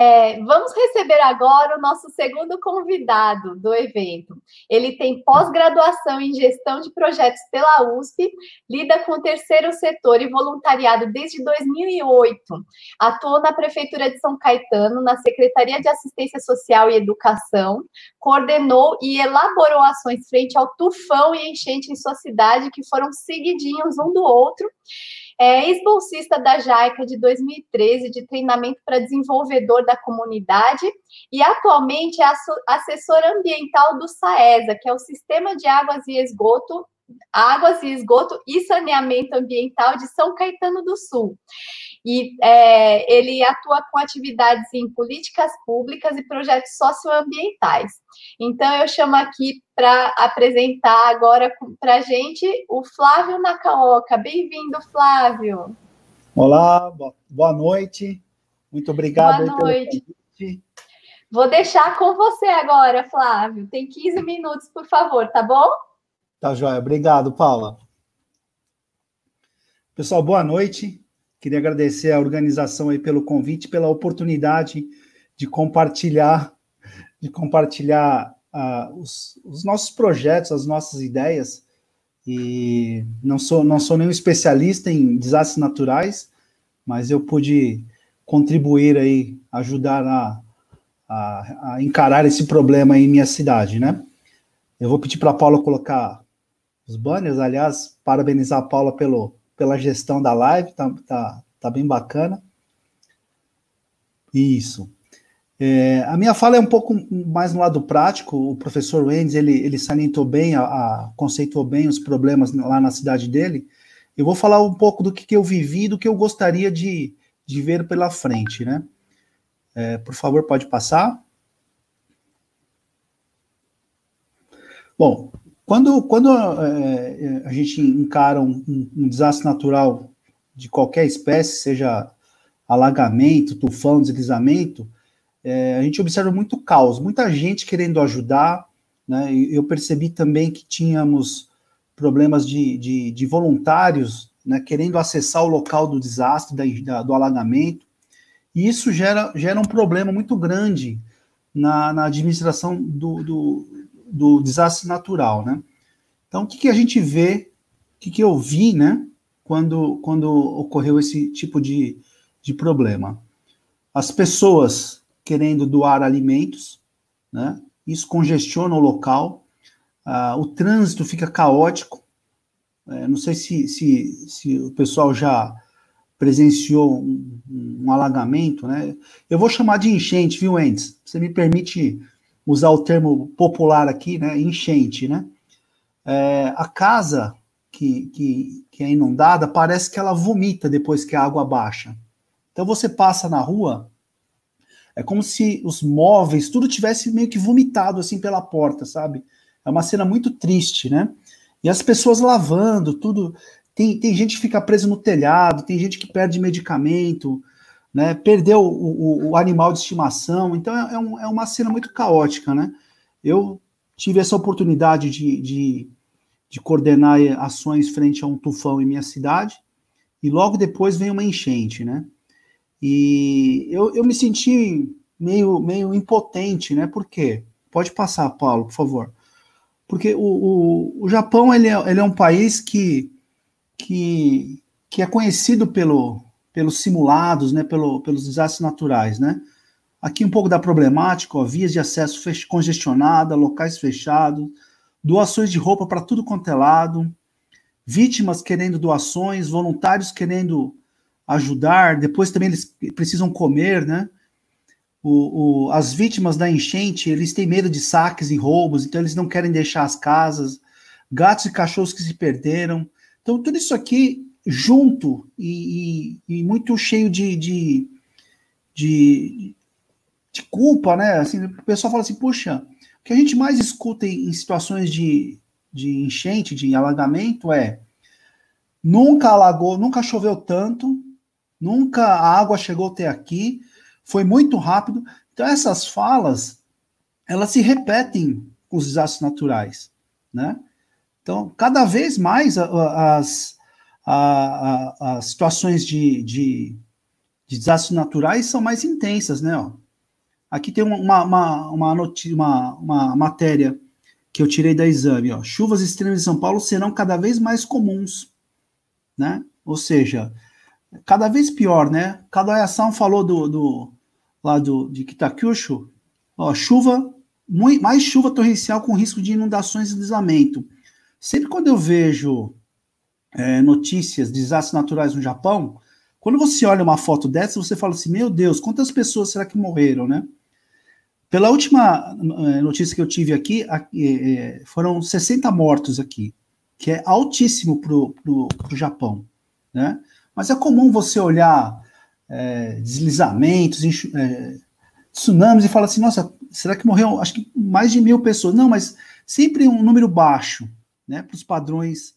É, vamos receber agora o nosso segundo convidado do evento. Ele tem pós-graduação em gestão de projetos pela USP, lida com o terceiro setor e voluntariado desde 2008. Atuou na Prefeitura de São Caetano, na Secretaria de Assistência Social e Educação, coordenou e elaborou ações frente ao tufão e enchente em sua cidade, que foram seguidinhos um do outro é ex-bolsista da JAICA de 2013, de treinamento para desenvolvedor da comunidade, e atualmente é assessor ambiental do SAESA, que é o Sistema de Águas e Esgoto Águas e Esgoto e Saneamento Ambiental de São Caetano do Sul. E é, ele atua com atividades em políticas públicas e projetos socioambientais. Então, eu chamo aqui para apresentar agora para a gente o Flávio Nakaoka. Bem-vindo, Flávio. Olá, boa noite. Muito obrigado boa noite. Vou deixar com você agora, Flávio. Tem 15 minutos, por favor, tá bom? Tá joia. Obrigado, Paula. Pessoal, boa noite. Queria agradecer a organização aí pelo convite, pela oportunidade de compartilhar, de compartilhar uh, os, os, nossos projetos, as nossas ideias. E não sou, não sou nenhum especialista em desastres naturais, mas eu pude contribuir aí, ajudar a, a, a encarar esse problema em minha cidade, né? Eu vou pedir para a Paula colocar os banners, aliás, parabenizar a Paula pelo, pela gestão da live, tá, tá, tá bem bacana. Isso. É, a minha fala é um pouco mais no lado prático. O professor Wendes, ele, ele salientou bem, a, a, conceituou bem os problemas lá na cidade dele. Eu vou falar um pouco do que, que eu vivi, do que eu gostaria de, de ver pela frente, né? É, por favor, pode passar. Bom, quando, quando é, a gente encara um, um, desastre natural de qualquer espécie, seja alagamento, tufão, deslizamento, é, a gente observa muito caos, muita gente querendo ajudar. Né? Eu percebi também que tínhamos problemas de, de, de voluntários né, querendo acessar o local do desastre, da, da, do alagamento, e isso gera, gera um problema muito grande na, na administração do, do, do desastre natural, né? Então, o que, que a gente vê, o que, que eu vi, né, quando, quando ocorreu esse tipo de, de problema? As pessoas querendo doar alimentos, né, isso congestiona o local, uh, o trânsito fica caótico, é, não sei se, se, se o pessoal já presenciou um, um, alagamento, né? Eu vou chamar de enchente, viu, Endes? Você me permite usar o termo popular aqui, né? Enchente, né? É, a casa que, que, que é inundada parece que ela vomita depois que a água baixa. Então você passa na rua, é como se os móveis, tudo tivesse meio que vomitado assim pela porta, sabe? É uma cena muito triste, né? E as pessoas lavando, tudo. Tem, tem gente que fica preso no telhado, tem gente que perde medicamento, né? Perdeu o, o, o animal de estimação. Então é, é, um, é, uma cena muito caótica, né? Eu tive essa oportunidade de, de, de coordenar ações frente a um tufão em minha cidade, e logo depois vem uma enchente, né? E eu, eu me senti meio, meio impotente, né? Por quê? Pode passar, Paulo, por favor. Porque o, o, o Japão ele é, ele é um país que, que, que é conhecido pelo, pelos simulados, né, pelo, pelos desastres naturais, né? Aqui um pouco da problemática, ó, vias de acesso congestionada, locais fechados, doações de roupa para tudo quanto é lado, vítimas querendo doações, voluntários querendo ajudar, depois também eles precisam comer, né? O, o, as vítimas da enchente, eles têm medo de saques e roubos, então eles não querem deixar as casas, gatos e cachorros que se perderam. Então, tudo isso aqui junto e, e, e muito cheio de, de, de, de, culpa, né? Assim, o pessoal fala assim, puxa, que a gente mais escuta em, em situações de, de enchente, de alagamento é nunca alagou, nunca choveu tanto, nunca a água chegou até aqui, foi muito rápido. Então, essas falas, elas se repetem com os desastres naturais, né? Então, cada vez mais as, as situações de, de, de, desastres naturais são mais intensas, né? Aqui tem uma, uma, uma, notícia, uma, uma matéria que eu tirei da exame. Ó. Chuvas extremas em São Paulo serão cada vez mais comuns. Né? Ou seja, cada vez pior, né? Cada ação falou do, do lá de Kitakyushu, ó, chuva, muito, mais chuva torrencial com risco de inundações e deslizamento. Sempre quando eu vejo é, notícias de desastres naturais no Japão, quando você olha uma foto dessa, você fala assim, meu Deus, quantas pessoas será que morreram, né? Pela última é, notícia que eu tive aqui, é, foram 60 mortos aqui, que é altíssimo para o Japão, né? Mas é comum você olhar é, deslizamentos, é, tsunamis e falar assim, nossa, será que morreu, acho que mais de mil pessoas? Não, mas sempre um número baixo, né, para os padrões,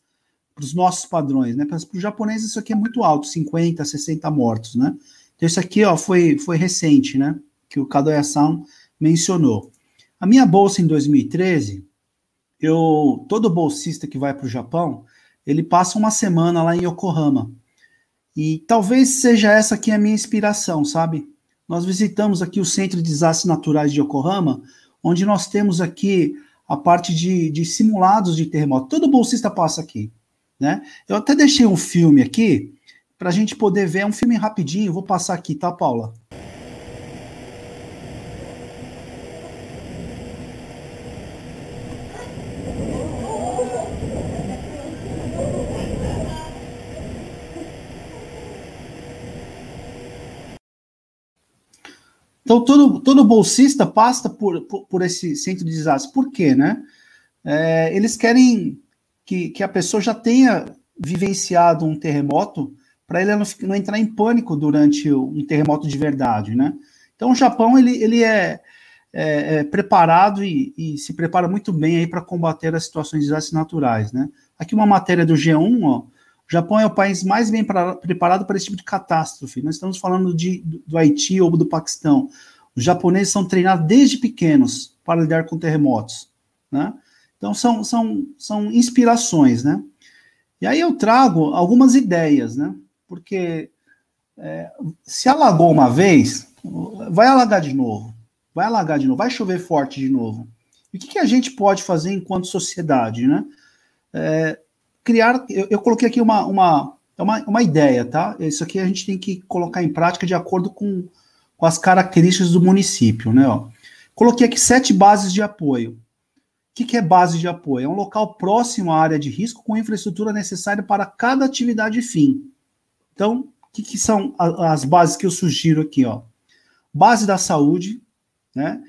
para os nossos padrões, né, para os japoneses isso aqui é muito alto, 50, 60 mortos, né, então isso aqui, ó, foi, foi recente, né, que o Kadoya-san mencionou. A minha bolsa em 2013, eu, todo bolsista que vai para o Japão, ele passa uma semana lá em Yokohama, e talvez seja essa aqui a minha inspiração, sabe? Nós visitamos aqui o Centro de Desastres Naturais de Yokohama, onde nós temos aqui a parte de, de simulados de terremoto. Todo bolsista passa aqui, né? Eu até deixei um filme aqui para a gente poder ver. É um filme rapidinho, vou passar aqui, tá, Paula? Então, todo, todo bolsista passa por, por, por esse centro de desastre. Por quê, né? É, eles querem que, que a pessoa já tenha vivenciado um terremoto para ele não, não, entrar em pânico durante um terremoto de verdade, né? Então, o Japão, ele, ele é, é, é preparado e, e, se prepara muito bem aí para combater as situações de desastres naturais, né? Aqui uma matéria do G1, ó, o Japão é o país mais bem pra, preparado para esse tipo de catástrofe. Nós estamos falando de, do Haiti ou do Paquistão. Os japoneses são treinados desde pequenos para lidar com terremotos. Né? Então, são, são, são inspirações. Né? E aí eu trago algumas ideias, né? porque é, se alagou uma vez, vai alagar de novo. Vai alagar de novo, vai chover forte de novo. E o que, que a gente pode fazer enquanto sociedade, né? É, criar. Eu, eu, coloquei aqui uma, uma, uma, uma ideia, tá? Isso aqui a gente tem que colocar em prática de acordo com, com as características do município, né? Ó. Coloquei aqui sete bases de apoio. O que, que é base de apoio? É um local próximo à área de risco com infraestrutura necessária para cada atividade fim. Então, o que, que são as bases que eu sugiro aqui? Ó? Base da saúde, né?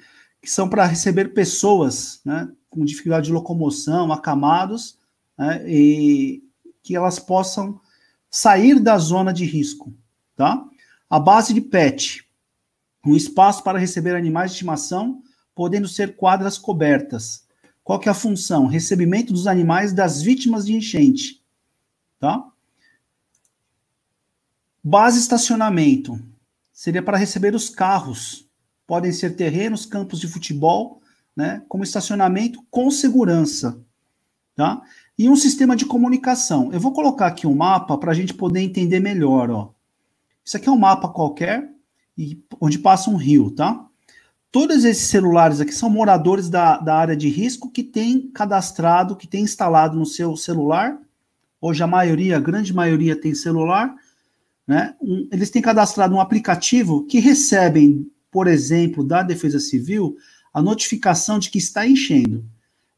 que são para receber pessoas né, com dificuldade de locomoção, acamados, né, e que elas possam sair da zona de risco, tá? A base de PET, um espaço para receber animais de estimação, podendo ser quadras cobertas. Qual que é a função? Recebimento dos animais das vítimas de enchente, tá? Base estacionamento seria para receber os carros. Podem ser terrenos, campos de futebol, né, como estacionamento com segurança, tá? E um sistema de comunicação. Eu vou colocar aqui um mapa para a gente poder entender melhor. Ó. Isso aqui é um mapa qualquer, e, onde passa um rio, tá? Todos esses celulares aqui são moradores da, da área de risco que tem cadastrado, que tem instalado no seu celular. Hoje a maioria, a grande maioria tem celular. Né? Um, eles têm cadastrado um aplicativo que recebem, por exemplo, da Defesa Civil, a notificação de que está enchendo.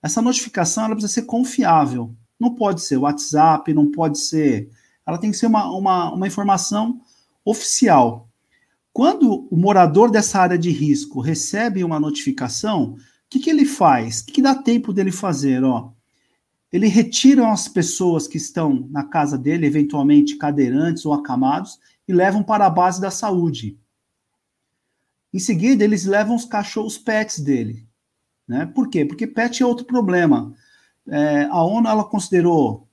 Essa notificação ela precisa ser confiável. Não pode ser WhatsApp, não pode ser. Ela tem que ser uma, uma, uma informação oficial. Quando o morador dessa área de risco recebe uma notificação, o que, que ele faz? O que, que dá tempo dele fazer? Ó, ele retira as pessoas que estão na casa dele, eventualmente cadeirantes ou acamados, e levam para a base da saúde. Em seguida, eles levam os cachorros pets dele. Né? Por quê? Porque pet é outro problema. É, a ONU ela considerou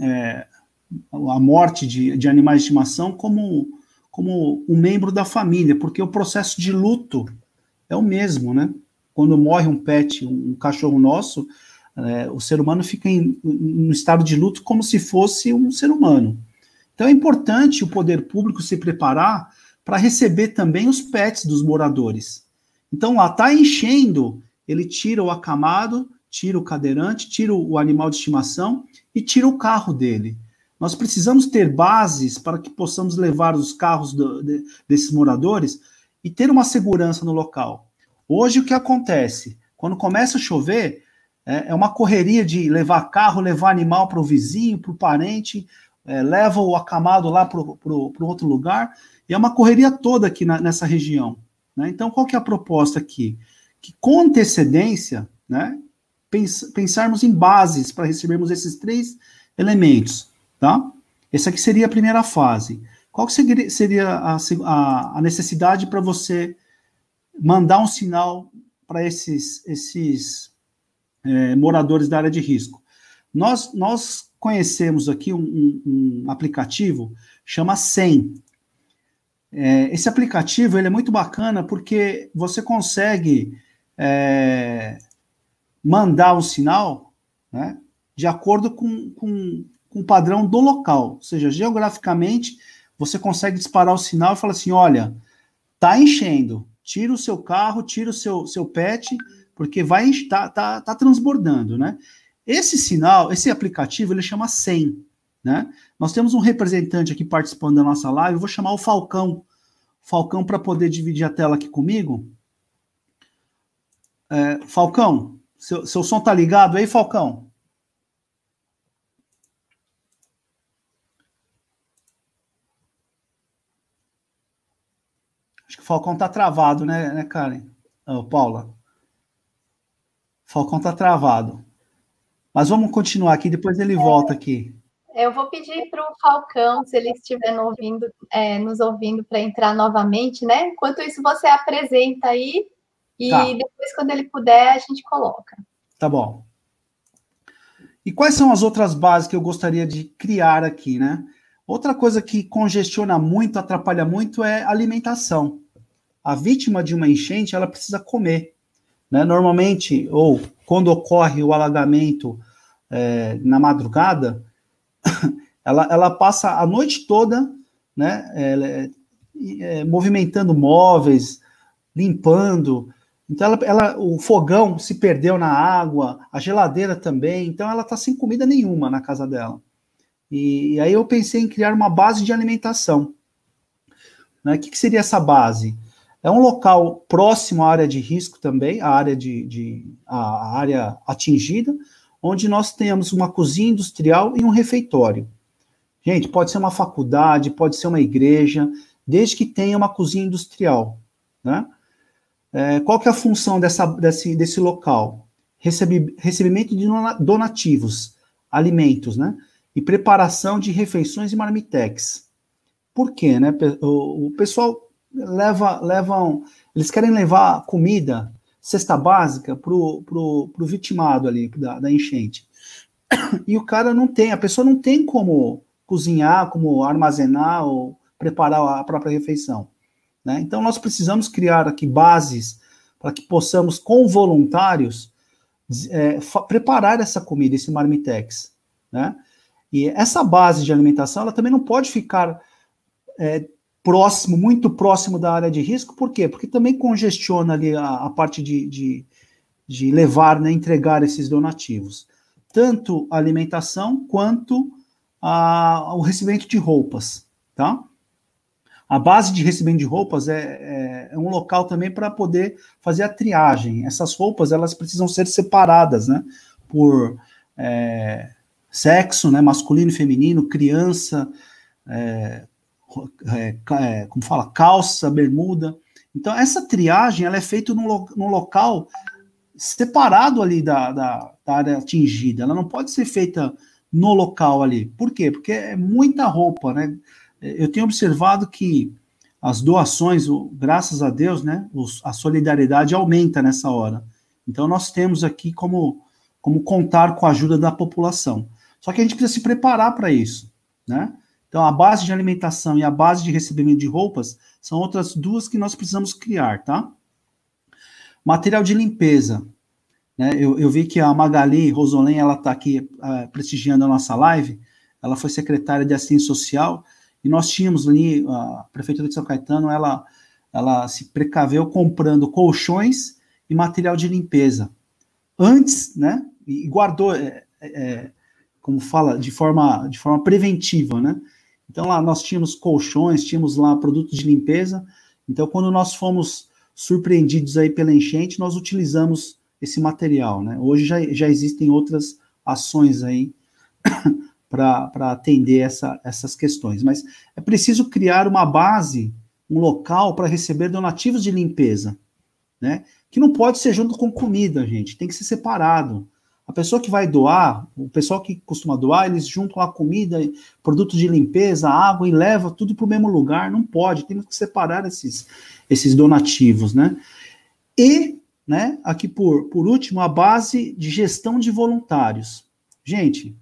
é, a morte de, de animais de estimação como, como um membro da família, porque o processo de luto é o mesmo, né? Quando morre um pet, um cachorro nosso, é, o ser humano fica em, em um estado de luto como se fosse um ser humano. Então é importante o poder público se preparar para receber também os pets dos moradores. Então lá está enchendo, ele tira o acamado, tira o cadeirante, tira o animal de estimação e tira o carro dele. Nós precisamos ter bases para que possamos levar os carros do, de, desses moradores e ter uma segurança no local. Hoje o que acontece? Quando começa a chover, é, é uma correria de levar carro, levar animal para o vizinho, para o parente, é, leva o acamado lá para outro lugar, e é uma correria toda aqui na, nessa região. Né? Então, qual que é a proposta aqui? Que com antecedência, né, pens, pensarmos em bases para recebermos esses três elementos. Tá? Essa aqui seria a primeira fase. Qual seria a, a, a necessidade para você mandar um sinal para esses, esses é, moradores da área de risco? Nós, nós conhecemos aqui um, um, um aplicativo chama SEM. É, esse aplicativo ele é muito bacana porque você consegue é, mandar um sinal né, de acordo com, com, com o padrão do local. Ou seja, geograficamente, você consegue disparar o sinal e falar assim: olha, tá enchendo, tira o seu carro, tira o seu, seu pet, porque vai tá, tá, tá transbordando, né? Esse sinal, esse aplicativo, ele chama SEM, né? Nós temos um representante aqui participando da nossa live, eu vou chamar o Falcão. Falcão, para poder dividir a tela aqui comigo. É, Falcão, seu, seu som tá ligado aí, Falcão? Acho que o Falcão tá travado, né, né Karen? Oh, Paula. Falcão tá travado. Mas vamos continuar aqui, depois ele volta aqui. Eu vou pedir para o Falcão, se ele estiver ouvindo, é, nos ouvindo, para entrar novamente, né? Enquanto isso, você apresenta aí e tá. depois, quando ele puder, a gente coloca. Tá bom. E quais são as outras bases que eu gostaria de criar aqui, né? Outra coisa que congestiona muito, atrapalha muito é alimentação. A vítima de uma enchente, ela precisa comer. Né? Normalmente, ou quando ocorre o alagamento é, na madrugada, ela, ela passa a noite toda né, é, é, movimentando móveis, limpando. Então, ela, ela, o fogão se perdeu na água, a geladeira também. Então, ela está sem comida nenhuma na casa dela. E, e, aí eu pensei em criar uma base de alimentação. Né? O que, que seria essa base? É um local próximo à área de risco também, a área de, de a área atingida, onde nós temos uma cozinha industrial e um refeitório. Gente, pode ser uma faculdade, pode ser uma igreja, desde que tenha uma cozinha industrial, né? É, qual que é a função dessa, desse, desse local? Recebe, recebimento de donativos, alimentos, né? E preparação de refeições e marmitex. Por quê, né? O, o pessoal leva, levam, eles querem levar comida, cesta básica, pro, pro, pro vitimado ali da, da enchente. E o cara não tem, a pessoa não tem como cozinhar, como armazenar ou preparar a própria refeição. Né? Então, nós precisamos criar aqui bases para que possamos, com voluntários, é, preparar essa comida, esse marmitex. Né? E essa base de alimentação, ela também não pode ficar é, próximo, muito próximo da área de risco, por quê? Porque também congestiona ali a, a parte de, de, de, levar, né, entregar esses donativos. Tanto a alimentação quanto a, o recebimento de roupas, tá? A base de recebimento de roupas é, é, é um local também para poder fazer a triagem. Essas roupas, elas precisam ser separadas, né? Por é, sexo, né? Masculino e feminino, criança, é, é, é, como fala, calça, bermuda. Então, essa triagem ela é feita num local separado ali da, da, da, área atingida. Ela não pode ser feita no local ali. Por quê? Porque é muita roupa, né? Eu tenho observado que as doações, graças a Deus, né? A solidariedade aumenta nessa hora. Então, nós temos aqui como, como contar com a ajuda da população. Só que a gente precisa se preparar para isso, né? Então, a base de alimentação e a base de recebimento de roupas são outras duas que nós precisamos criar, tá? Material de limpeza. Né? Eu, eu vi que a Magali Rosolém, ela está aqui uh, prestigiando a nossa live, ela foi secretária de assistência social, e nós tínhamos ali, a Prefeitura de São Caetano, ela ela se precaveu comprando colchões e material de limpeza. Antes, né? E guardou, é, é, como fala, de forma, de forma preventiva, né? Então lá nós tínhamos colchões, tínhamos lá produtos de limpeza. Então quando nós fomos surpreendidos aí pela enchente, nós utilizamos esse material, né? Hoje já, já existem outras ações aí para atender essa, essas questões, mas é preciso criar uma base, um local para receber donativos de limpeza, né? Que não pode ser junto com comida, gente, tem que ser separado. A pessoa que vai doar, o pessoal que costuma doar, eles juntam a comida, produtos de limpeza, água e leva tudo para o mesmo lugar. Não pode, temos que separar esses, esses donativos, né? E, né, aqui por, por último, a base de gestão de voluntários. Gente,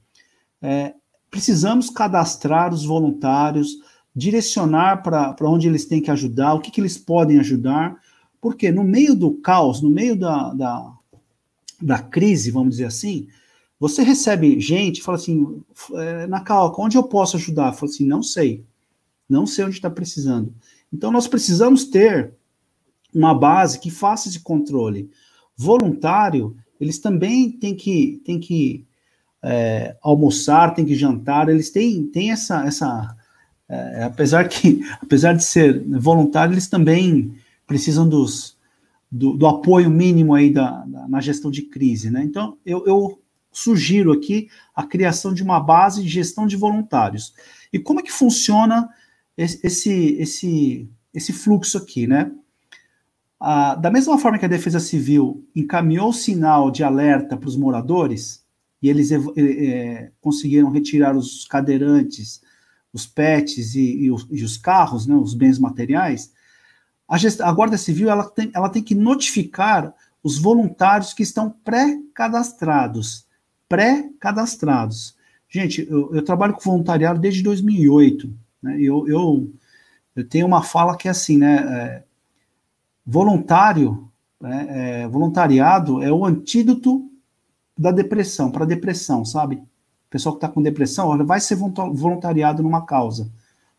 é, precisamos cadastrar os voluntários, direcionar para onde eles têm que ajudar, o que, que eles podem ajudar, porque no meio do caos, no meio da, da da crise, vamos dizer assim, você recebe gente, fala assim, é, na Calca, onde eu posso ajudar? Fala assim, não sei, não sei onde está precisando. Então nós precisamos ter uma base que faça esse controle. Voluntário, eles também têm que, têm que é, almoçar, têm que jantar, eles têm, têm essa, essa é, apesar que, apesar de ser voluntário, eles também precisam dos, do, do apoio mínimo aí da, da, na gestão de crise, né? Então, eu, eu sugiro aqui a criação de uma base de gestão de voluntários. E como é que funciona esse, esse, esse fluxo aqui, né? Ah, da mesma forma que a Defesa Civil encaminhou o sinal de alerta para os moradores, e eles é, conseguiram retirar os cadeirantes, os pets e, e, os, e os, carros, né, os bens materiais, a, gest... a Guarda Civil ela tem, ela tem que notificar os voluntários que estão pré-cadastrados. Pré-cadastrados. Gente, eu, eu, trabalho com voluntariado desde 2008. Né? Eu, eu, eu tenho uma fala que é assim, né? É, voluntário, né? é, voluntariado é o antídoto da depressão, para depressão, sabe? O pessoal que está com depressão, olha, vai ser voluntariado numa causa.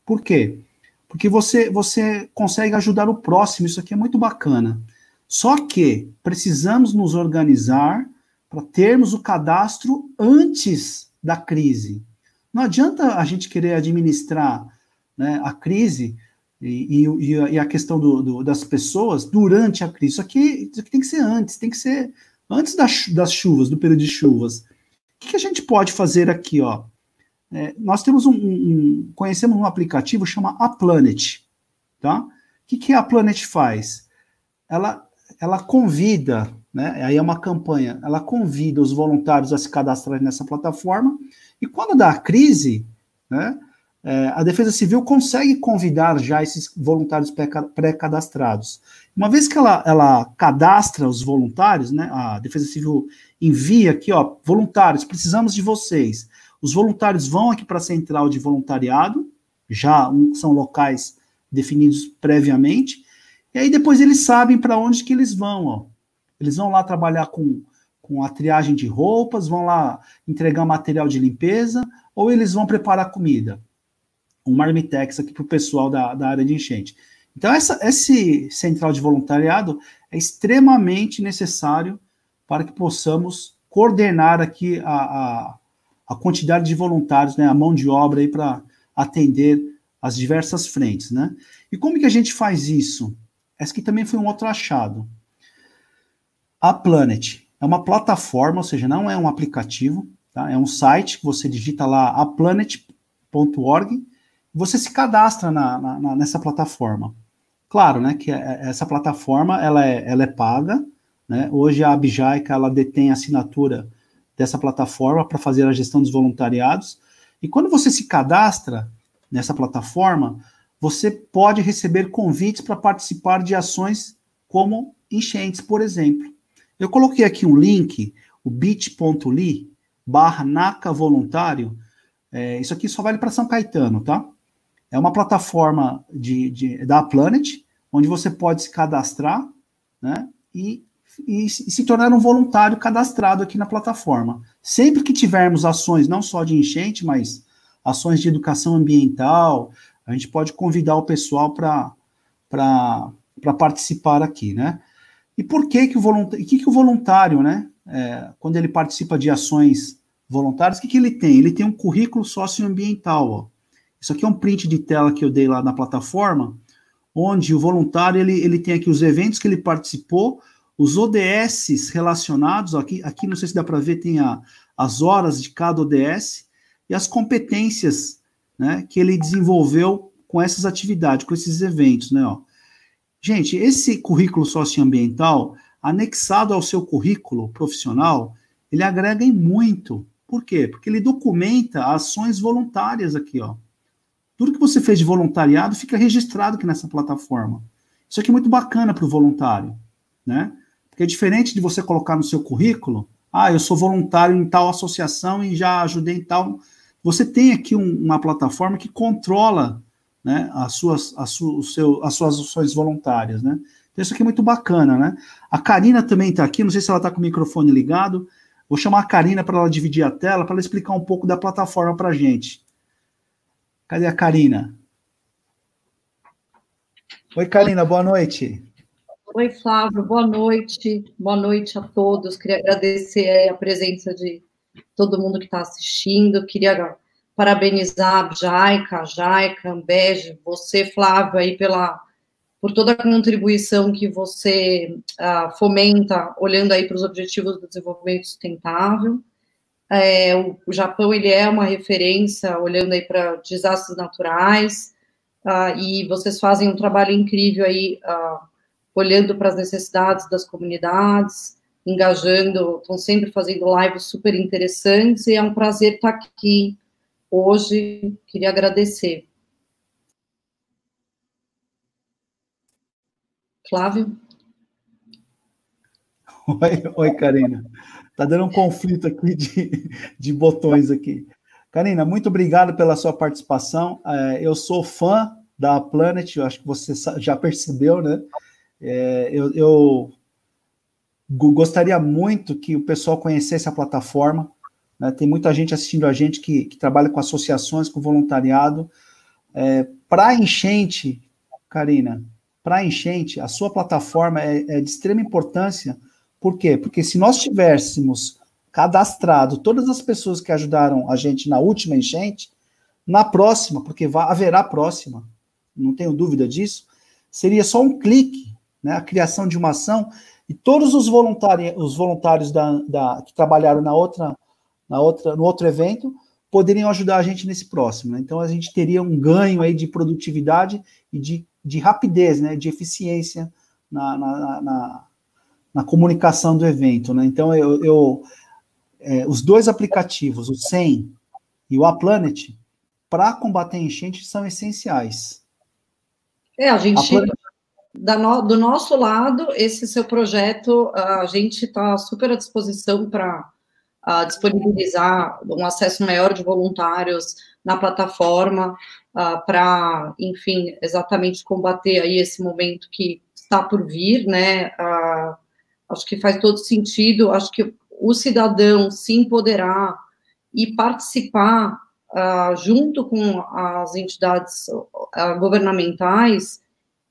Por quê? porque você, você consegue ajudar o próximo, isso aqui é muito bacana. Só que precisamos nos organizar para termos o cadastro antes da crise. Não adianta a gente querer administrar né, a crise e, e, e a questão do, do, das pessoas durante a crise. Isso aqui, isso aqui tem que ser antes, tem que ser antes das, chuvas, do período de chuvas. O que, que a gente pode fazer aqui? Ó? É, nós temos um, um, conhecemos um aplicativo chama A Planet, tá? O que, que a Planet faz? Ela, ela convida, né? Aí é uma campanha, ela convida os voluntários a se cadastrarem nessa plataforma e quando dá a crise, né? É, a Defesa Civil consegue convidar já esses voluntários pré-cadastrados. Uma vez que ela, ela cadastra os voluntários, né, a Defesa Civil envia aqui, ó, voluntários, precisamos de vocês. Os voluntários vão aqui para a central de voluntariado, já um, são locais definidos previamente, e aí depois eles sabem para onde que eles vão. Ó. Eles vão lá trabalhar com, com a triagem de roupas, vão lá entregar material de limpeza, ou eles vão preparar comida. Um marmitex aqui para o pessoal da, da área de enchente. Então, essa, esse central de voluntariado é extremamente necessário para que possamos coordenar aqui a, a, a quantidade de voluntários, né, a mão de obra aí para atender as diversas frentes, né? E como que a gente faz isso? Esse aqui também foi um outro achado. A Planet é uma plataforma, ou seja, não é um aplicativo, tá? É um site que você digita lá aplanet.org, você se cadastra na, na, nessa plataforma. Claro, né, que é, essa plataforma ela é, ela é paga, né? Hoje a Abjaica ela detém assinatura dessa plataforma para fazer a gestão dos voluntariados. E quando você se cadastra nessa plataforma, você pode receber convites para participar de ações como enchentes, por exemplo. Eu coloquei aqui um link, o bit.ly barra NACA voluntário. É, isso aqui só vale para São Caetano, tá? É uma plataforma de, de, da Planet, onde você pode se cadastrar né, e e, se tornar um voluntário cadastrado aqui na plataforma. Sempre que tivermos ações, não só de enchente, mas ações de educação ambiental, a gente pode convidar o pessoal para para participar aqui, né? E por que que o voluntário, que que o voluntário, né, é, quando ele participa de ações voluntárias, o que, que ele tem? Ele tem um currículo socioambiental, ó. Isso aqui é um print de tela que eu dei lá na plataforma, onde o voluntário ele, ele tem aqui os eventos que ele participou, os ODSs relacionados, aqui, aqui não sei se dá para ver, tem a, as horas de cada ODS e as competências né, que ele desenvolveu com essas atividades, com esses eventos. Né, ó. Gente, esse currículo socioambiental, anexado ao seu currículo profissional, ele agrega em muito. Por quê? Porque ele documenta ações voluntárias aqui, ó. Tudo que você fez de voluntariado fica registrado aqui nessa plataforma. Isso aqui é muito bacana para o voluntário, né? Porque é diferente de você colocar no seu currículo, ah, eu sou voluntário em tal associação e já ajudei em tal. Você tem aqui um, uma plataforma que controla né, as, suas, as, su, seu, as suas ações voluntárias, né? Então isso aqui é muito bacana, né? A Karina também está aqui, não sei se ela está com o microfone ligado. Vou chamar a Karina para ela dividir a tela, para ela explicar um pouco da plataforma para a gente. Cadê a Karina? Oi, Karina, boa noite. Oi, Flávio, boa noite. Boa noite a todos. Queria agradecer a presença de todo mundo que está assistindo. Queria parabenizar a Jaica, a Jaica, Ambege, você, Flávio, aí pela por toda a contribuição que você uh, fomenta, olhando aí para os objetivos do desenvolvimento sustentável. É, o, Japão ele é uma referência olhando aí para desastres naturais uh, e vocês fazem um trabalho incrível aí uh, olhando para as necessidades das comunidades, engajando, estão sempre fazendo lives super interessantes e é um prazer estar aqui hoje. Queria agradecer. Flávio. Oi, oi, Karina. Tá dando um conflito aqui de, de botões aqui. Karina, muito obrigado pela sua participação. É, eu sou fã da Planet, eu acho que você já percebeu, né? É, eu, eu, gostaria muito que o pessoal conhecesse a plataforma. Né? Tem muita gente assistindo a gente que, que trabalha com associações, com voluntariado. É, Para enchente, Karina, para enchente, a sua plataforma é, é de extrema importância por quê? Porque se nós tivéssemos cadastrado todas as pessoas que ajudaram a gente na última enchente, na próxima, porque haverá próxima, não tenho dúvida disso, seria só um clique, né, a criação de uma ação, e todos os, voluntários, os voluntários da, da, que trabalharam na outra, na outra, no outro evento poderiam ajudar a gente nesse próximo. Né? Então a gente teria um ganho aí de produtividade e de, de rapidez, né, de eficiência na, na, na na comunicação do evento, né? Então, eu, eu é, os dois aplicativos, o SEM e o Aplanet, para combater enchente, são essenciais. É, a gente, no, do nosso lado, esse seu projeto, a gente está super à disposição para uh, disponibilizar um acesso maior de voluntários na plataforma, uh, para, enfim, exatamente combater aí esse momento que está por vir, né? Uh, Acho que faz todo sentido. Acho que o cidadão se empoderar e participar uh, junto com as entidades uh, governamentais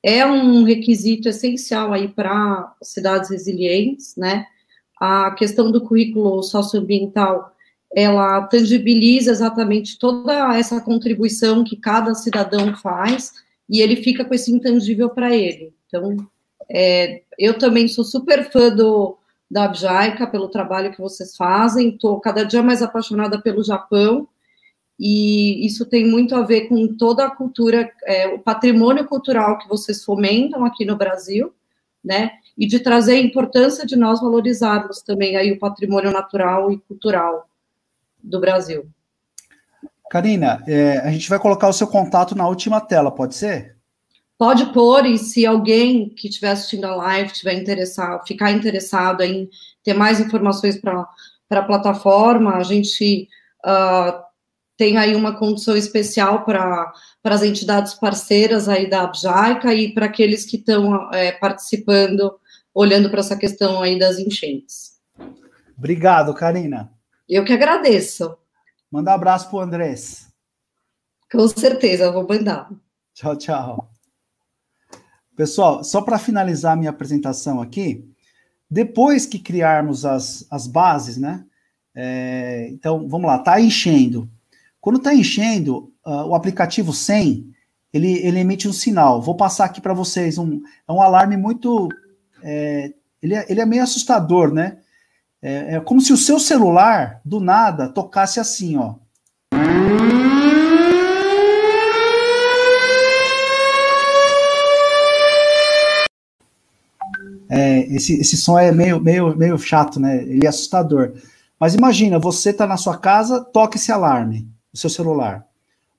é um requisito essencial aí para cidades resilientes, né? A questão do currículo socioambiental, ela tangibiliza exatamente toda essa contribuição que cada cidadão faz e ele fica com esse intangível para ele. Então, é, eu também sou super fã do, da Abjaica, pelo trabalho que vocês fazem, estou cada dia mais apaixonada pelo Japão, e isso tem muito a ver com toda a cultura, é, o patrimônio cultural que vocês fomentam aqui no Brasil, né, e de trazer a importância de nós valorizarmos também aí o patrimônio natural e cultural do Brasil. Karina, é, a gente vai colocar o seu contato na última tela, pode ser? Pode pôr, e se alguém que estiver assistindo a live tiver interessado, ficar interessado em ter mais informações para a plataforma, a gente uh, tem aí uma condição especial para as entidades parceiras aí da Abjaica e para aqueles que estão é, participando, olhando para essa questão aí das enchentes. Obrigado, Karina. Eu que agradeço. Manda um abraço para o Andrés. Com certeza, vou mandar. Tchau, tchau. Pessoal, só para finalizar minha apresentação aqui, depois que criarmos as, as bases, né? É, então, vamos lá, está enchendo. Quando está enchendo, uh, o aplicativo 100, ele, ele emite um sinal. Vou passar aqui para vocês um, é um alarme muito. É, ele, é, ele é meio assustador, né? É, é como se o seu celular, do nada, tocasse assim, ó. É, esse, esse som é meio, meio, meio chato, né? Ele é assustador. Mas imagina, você está na sua casa, toca esse alarme no seu celular.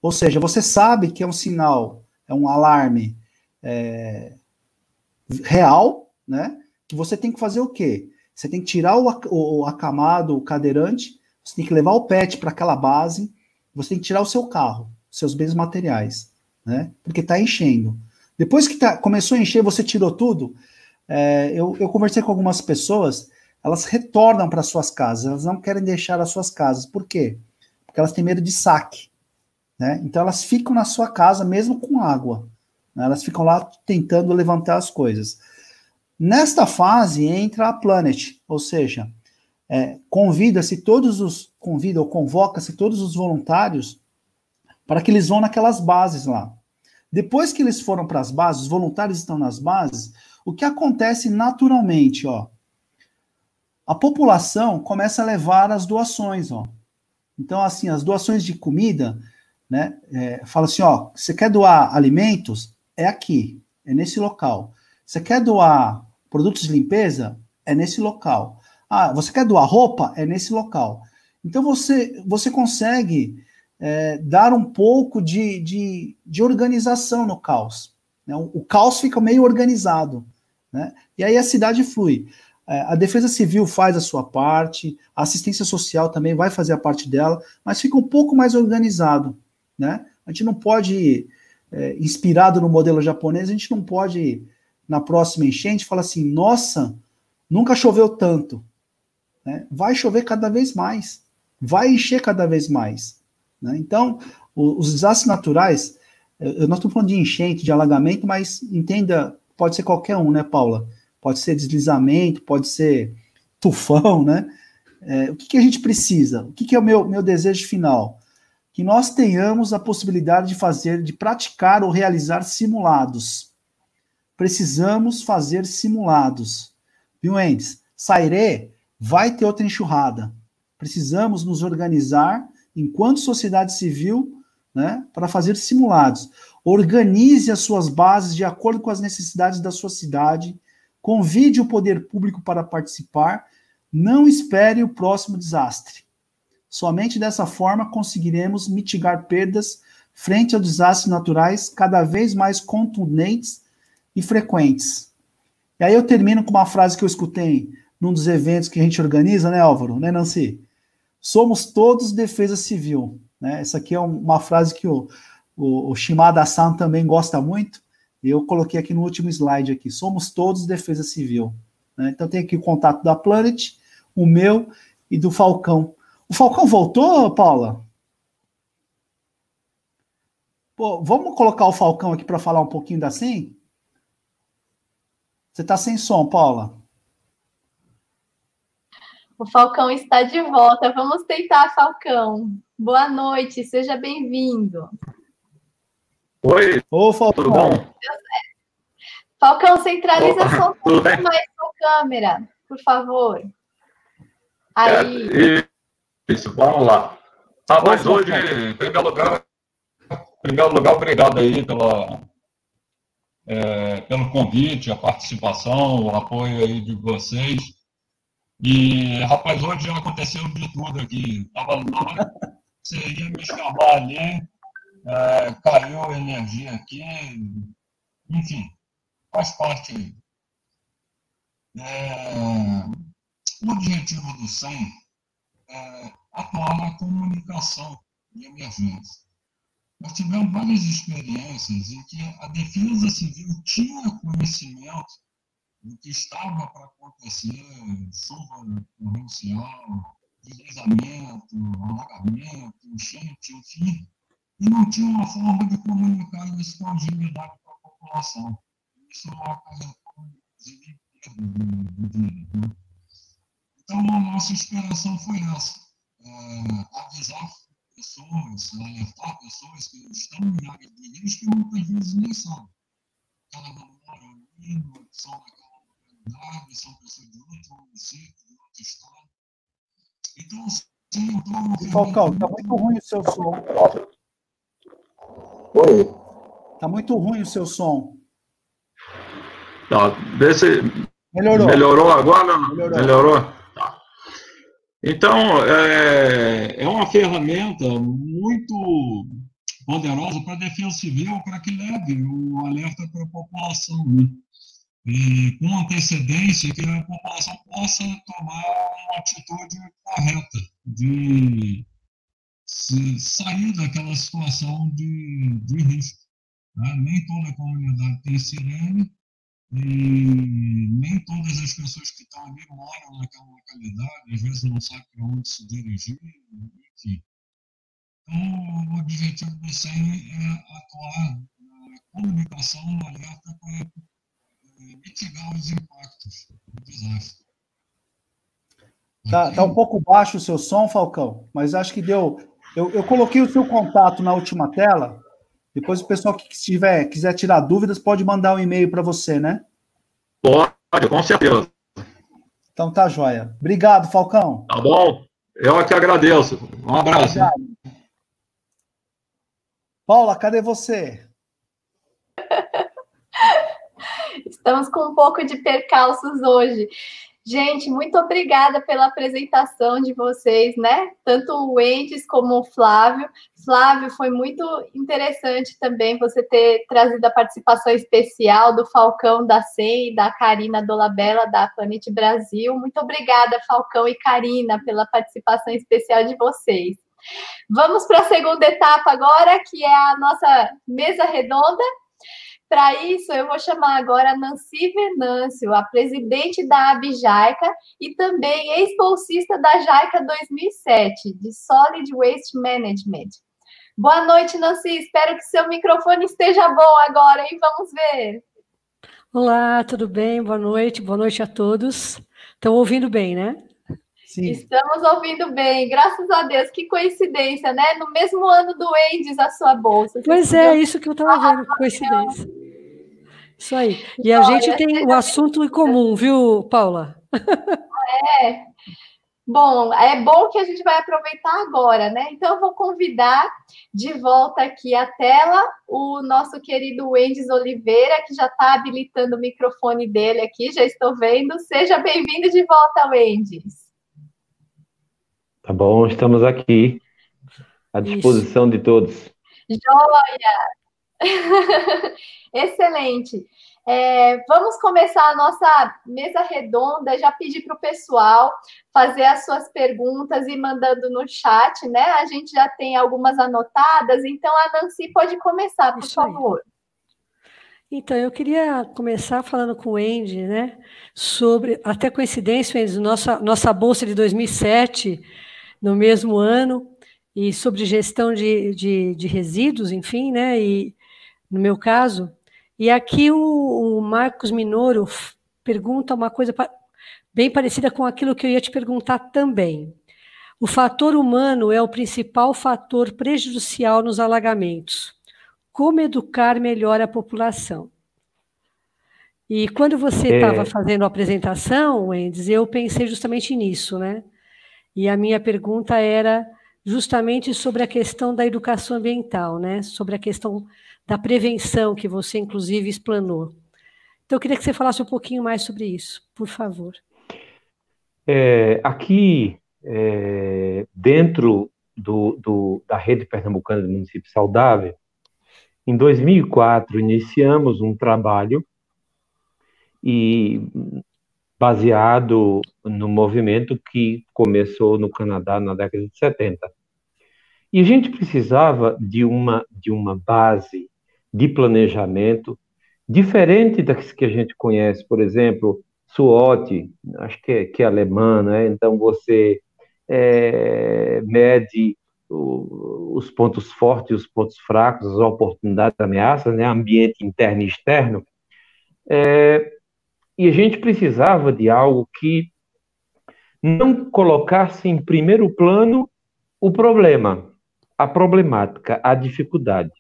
Ou seja, você sabe que é um sinal, é um alarme é, real, né? Que você tem que fazer o quê? Você tem que tirar o, o acamado, o cadeirante, você tem que levar o pet para aquela base, você tem que tirar o seu carro, seus bens materiais, né? Porque está enchendo. Depois que tá, começou a encher, você tirou tudo, é, eu, eu conversei com algumas pessoas, elas retornam para suas casas, elas não querem deixar as suas casas. Por quê? Porque elas têm medo de saque. Né? Então elas ficam na sua casa mesmo com água. Né? Elas ficam lá tentando levantar as coisas. Nesta fase entra a Planet, ou seja, é, convida-se todos os convida ou convoca-se todos os voluntários para que eles vão naquelas bases lá. Depois que eles foram para as bases, os voluntários estão nas bases, o que acontece naturalmente, ó? A população começa a levar as doações, ó. Então, assim, as doações de comida, né? É, fala assim, ó, você quer doar alimentos? É aqui, é nesse local. Você quer doar produtos de limpeza? É nesse local. Ah, você quer doar roupa? É nesse local. Então você, você consegue é, dar um pouco de, de, de organização no caos. Né? O, o caos fica meio organizado. Né? E aí a cidade flui. É, a Defesa Civil faz a sua parte, a assistência social também vai fazer a parte dela, mas fica um pouco mais organizado. Né? A gente não pode, é, inspirado no modelo japonês, a gente não pode, na próxima enchente, falar assim: nossa, nunca choveu tanto. Né? Vai chover cada vez mais, vai encher cada vez mais. Né? Então, os desastres naturais, eu, nós estamos falando de enchente, de alagamento, mas entenda pode ser qualquer um, né, Paula? Pode ser deslizamento, pode ser tufão, né? É, o que, que, a gente precisa? O que, que é o meu, meu desejo final? Que nós tenhamos a possibilidade de fazer, de praticar ou realizar simulados. Precisamos fazer simulados. Viu, Endes? Sairê vai ter outra enxurrada. Precisamos nos organizar enquanto sociedade civil né, para fazer simulados. Organize as suas bases de acordo com as necessidades da sua cidade. Convide o poder público para participar. Não espere o próximo desastre. Somente dessa forma conseguiremos mitigar perdas frente a desastres naturais cada vez mais contundentes e frequentes. E aí eu termino com uma frase que eu escutei num dos eventos que a gente organiza, né, Álvaro? Né, Nancy? Somos todos defesa civil. Né? Essa aqui é uma frase que o, o, o Shimada-san também gosta muito. Eu coloquei aqui no último slide aqui. Somos todos defesa civil. Né? Então tem aqui o contato da Planet, o meu e do Falcão. O Falcão voltou, Paula? Pô, vamos colocar o Falcão aqui para falar um pouquinho da SEM? Você está sem som, Paula? O Falcão está de volta. Vamos tentar, Falcão. Boa noite, seja bem-vindo. Oi. Ô, Falcão. Tudo bom? Falcão, centraliza Opa, só mais sua câmera, por favor. Aí. É, isso, vamos lá. Rapaz, hoje, em primeiro lugar, em primeiro lugar, obrigado aí pela, é, pelo convite, a participação, o apoio aí de vocês. E, rapaz, hoje aconteceu de tudo aqui. Estava lá, você ia me chamar ali, é, caiu energia aqui, enfim, faz parte. É, o objetivo do SEM é atuar na comunicação de emergência. Nós tivemos várias experiências em que a defesa civil tinha conhecimento do que estava para acontecer, chuva torrencial, deslizamento, alagamento, enchente, enfim, e não tinha uma forma de comunicar isso com agilidade para a população. isso acarretou, inclusive, né? Então, a nossa inspiração foi essa, é, avisar pessoas, alertar pessoas que estão em áreas de risco e muitas vezes nem sabem. Elas não moram ali, são daquela localidade, são pessoas de outro município, de outro estado. Então, sim, então... Falcão, está muito ruim o seu som. Oi. Está muito ruim o seu som. Tá, desse... Melhorou. Melhorou agora? Melhorou. Melhorou? Então, é, é uma ferramenta muito poderosa para a defesa civil, para que leve o alerta para a população. Né? E com antecedência, que a população possa tomar uma atitude correta de sair daquela situação de, de risco. Né? Nem toda comunidade tem sirene, e nem todas as pessoas que estão ali moram naquela localidade, às vezes não sabem para onde se dirigir, enfim. Então, o objetivo do SEM é atuar na comunicação, no alerta, para é, mitigar os impactos do desastre. Tá, tá um pouco baixo o seu som, Falcão, mas acho que deu. Eu, eu coloquei o seu contato na última tela. Depois o pessoal que tiver, quiser tirar dúvidas pode mandar um e-mail para você, né? Pode, com certeza. Então tá joia. Obrigado, Falcão. Tá bom. Eu é que agradeço. Um abraço. Obrigado. Paula, cadê você? Estamos com um pouco de percalços hoje. Gente, muito obrigada pela apresentação de vocês, né? Tanto o Endes como o Flávio. Flávio, foi muito interessante também você ter trazido a participação especial do Falcão da SEM e da Karina Dolabella da Planet Brasil. Muito obrigada, Falcão e Karina, pela participação especial de vocês. Vamos para a segunda etapa agora, que é a nossa mesa redonda. Para isso, eu vou chamar agora a Nancy Venâncio, a presidente da Abjaica e também ex-bolsista da JAICA 2007, de Solid Waste Management. Boa noite, Nancy. Espero que seu microfone esteja bom agora, hein? Vamos ver. Olá, tudo bem? Boa noite, boa noite a todos. Estão ouvindo bem, né? Sim. Estamos ouvindo bem, graças a Deus. Que coincidência, né? No mesmo ano do Endes, a sua bolsa. Pois é, isso que eu estava vendo, coincidência. Isso aí. E a gente tem o assunto em comum, viu, Paula? É. Bom, é bom que a gente vai aproveitar agora, né? Então, eu vou convidar de volta aqui a tela o nosso querido Wendes Oliveira, que já está habilitando o microfone dele aqui, já estou vendo. Seja bem-vindo de volta, Wendes. Tá bom, estamos aqui à disposição Isso. de todos. Joia! Excelente. É, vamos começar a nossa mesa redonda. Já pedi para o pessoal fazer as suas perguntas e mandando no chat, né? A gente já tem algumas anotadas, então a Nancy pode começar, por Isso favor. Aí. Então, eu queria começar falando com o Andy, né? Sobre, até coincidência, Andy, nossa, nossa bolsa de 2007 no mesmo ano, e sobre gestão de, de, de resíduos, enfim, né? E no meu caso. E aqui o, o Marcos Minoro pergunta uma coisa bem parecida com aquilo que eu ia te perguntar também. O fator humano é o principal fator prejudicial nos alagamentos. Como educar melhor a população? E quando você estava é... fazendo a apresentação, Wendes, eu pensei justamente nisso, né? E a minha pergunta era justamente sobre a questão da educação ambiental, né? Sobre a questão da prevenção que você inclusive explanou. Então eu queria que você falasse um pouquinho mais sobre isso, por favor. É, aqui é, dentro do, do, da rede pernambucana de município saudável, em 2004 iniciamos um trabalho e baseado no movimento que começou no Canadá na década de 70. E a gente precisava de uma, de uma base de planejamento diferente das que a gente conhece, por exemplo, SWOT, acho que é, que é alemã, né? então você é, mede os pontos fortes, os pontos fracos, as oportunidades, as ameaças, né? ambiente interno e externo, É, e a gente precisava de algo que não colocasse em primeiro plano o problema, a problemática, a dificuldade,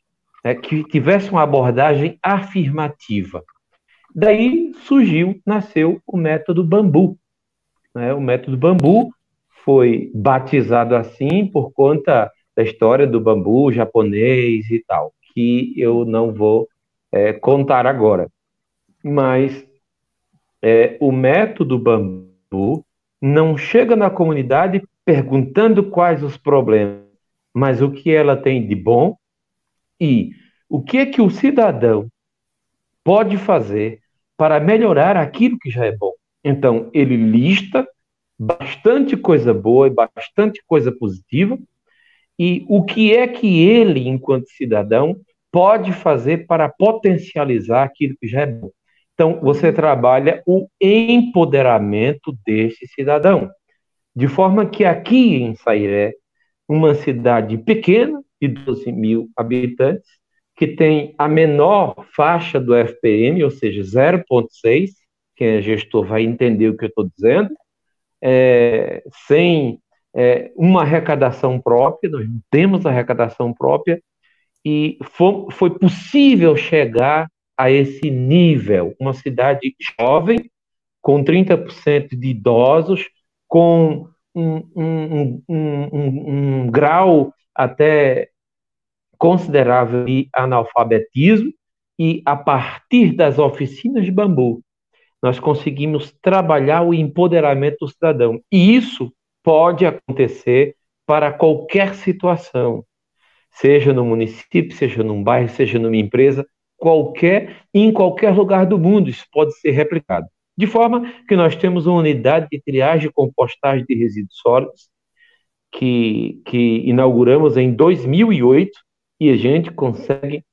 né? que tivesse uma abordagem afirmativa. Daí surgiu, nasceu o método bambu. Né? O método bambu foi batizado assim por conta da história do bambu japonês e tal, que eu não vou é, contar agora. Mas é, o método bambu não chega na comunidade perguntando quais os problemas, mas o que ela tem de bom e o que é que o cidadão pode fazer para melhorar aquilo que já é bom. Então, ele lista bastante coisa boa e bastante coisa positiva, e o que é que ele, enquanto cidadão, pode fazer para potencializar aquilo que já é bom. Então, você trabalha o empoderamento desse cidadão. De forma que aqui em Sairé, uma cidade pequena, de 12 mil habitantes, que tem a menor faixa do FPM, ou seja, 0,6, quem é gestor vai entender o que eu estou dizendo, é, sem é, uma arrecadação própria, nós não temos arrecadação própria, e foi, foi possível chegar a esse nível. Uma cidade jovem, com 30% de idosos, com um, um, um, um, grau até considerável de analfabetismo, e a partir das oficinas de bambu, nós conseguimos trabalhar o empoderamento do cidadão. E isso pode acontecer para qualquer situação, seja no município, seja num bairro, seja numa empresa, qualquer, em qualquer lugar do mundo, isso pode ser replicado. De forma que nós temos uma unidade de triagem e compostagem de resíduos sólidos, que, que inauguramos em 2008, e a gente consegue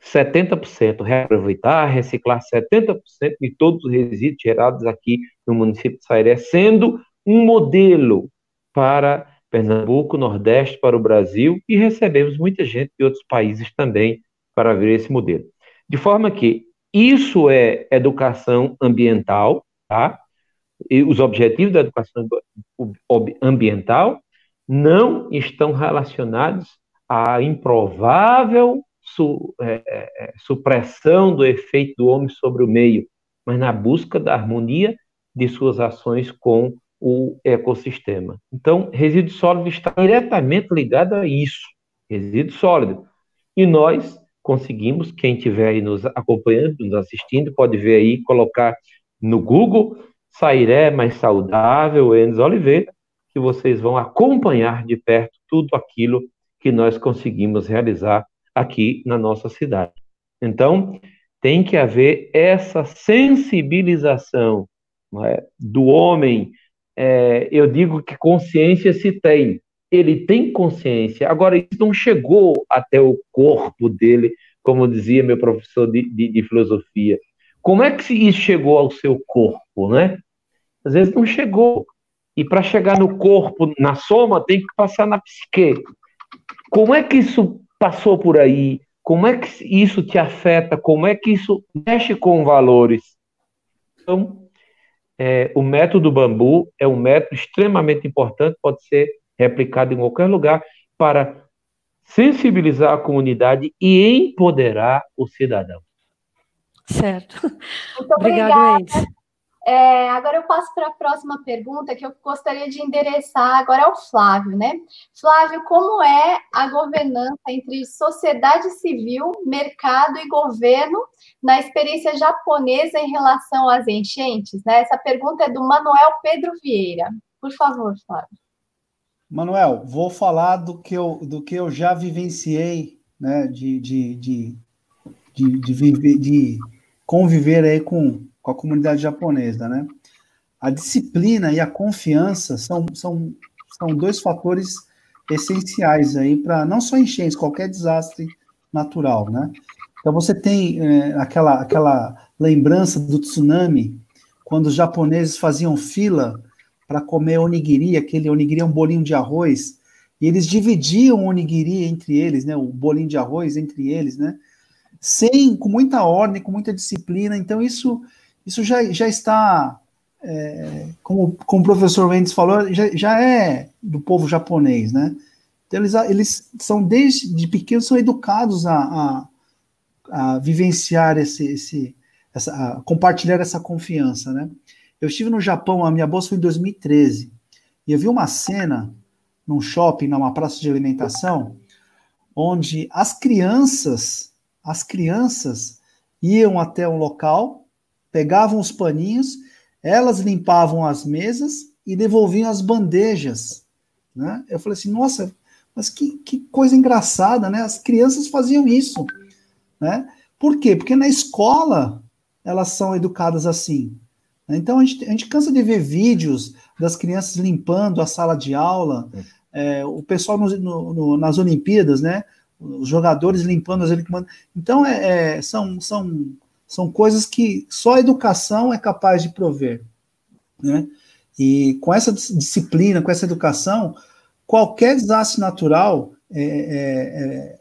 70% reaproveitar, reciclar 70% de todos os resíduos gerados aqui no município de Sairé, sendo um modelo para Pernambuco, Nordeste, para o Brasil, e recebemos muita gente de outros países também para ver esse modelo. De forma que isso é educação ambiental, tá? E os objetivos da educação ambiental não estão relacionados à improvável su, é, é, é, supressão do efeito do homem sobre o meio, mas na busca da harmonia de suas ações com o ecossistema. Então, resíduo sólido está diretamente ligado a isso, resíduo sólido. E nós conseguimos, quem estiver aí nos acompanhando, nos assistindo, pode ver aí, colocar no Google Sairé Mais Saudável, Enes Oliveira, que vocês vão acompanhar de perto tudo aquilo que nós conseguimos realizar aqui na nossa cidade. Então, tem que haver essa sensibilização é, do homem. É, eu digo que consciência se tem, ele tem consciência. Agora, isso não chegou até o corpo dele, como dizia meu professor de, de, de filosofia. Como é que isso chegou ao seu corpo, né? Às vezes não chegou. E para chegar no corpo, na soma, tem que passar na psique. Como é que isso passou por aí? Como é que isso te afeta? Como é que isso mexe com valores? Então, é, o método bambu é um método extremamente importante, pode ser replicado em qualquer lugar para sensibilizar a comunidade e empoderar o cidadão. Certo. Muito obrigada. Obrigado, é, agora eu passo para a próxima pergunta que eu gostaria de endereçar agora ao Flávio, né? Flávio, como é a governança entre sociedade civil, mercado e governo na experiência japonesa em relação às enchentes? Né? Essa pergunta é do Manuel Pedro Vieira. Por favor, Flávio. Manuel, vou falar do que eu, do que eu já vivenciei, né, de, de, de, de, de, viver, de conviver aí com, com a comunidade japonesa, né? A disciplina e a confiança são, são, são dois fatores essenciais aí para não só enchentes, qualquer desastre natural, né? Então você tem é, aquela, aquela lembrança do tsunami, quando os japoneses faziam fila para comer onigiri, aquele onigiri é um bolinho de arroz, e eles dividiam o onigiri entre eles, né, o bolinho de arroz entre eles, né, sem, com muita ordem, com muita disciplina. Então, isso, isso já, já está, é, como, como o professor Mendes falou, já, já é do povo japonês, né? Então, eles, eles são, desde de pequenos, são educados a, a, a vivenciar esse, esse essa, a compartilhar essa confiança, né? Eu estive no Japão, a minha bolsa foi em 2013, e eu vi uma cena num shopping, numa praça de alimentação, onde as crianças, as crianças iam até um local, pegavam os paninhos, elas limpavam as mesas e devolviam as bandejas, né? Eu falei assim, nossa, mas que, que coisa engraçada, né? As crianças faziam isso, né? Por quê? Porque na escola elas são educadas assim. Então a gente, a gente cansa de ver vídeos das crianças limpando a sala de aula, é, o pessoal no, no, no, nas Olimpíadas, né? Os jogadores limpando as Olimpíadas. Então é, é, são, são, são coisas que só a educação é capaz de prover. Né? E com essa disciplina, com essa educação, qualquer desastre natural é, é,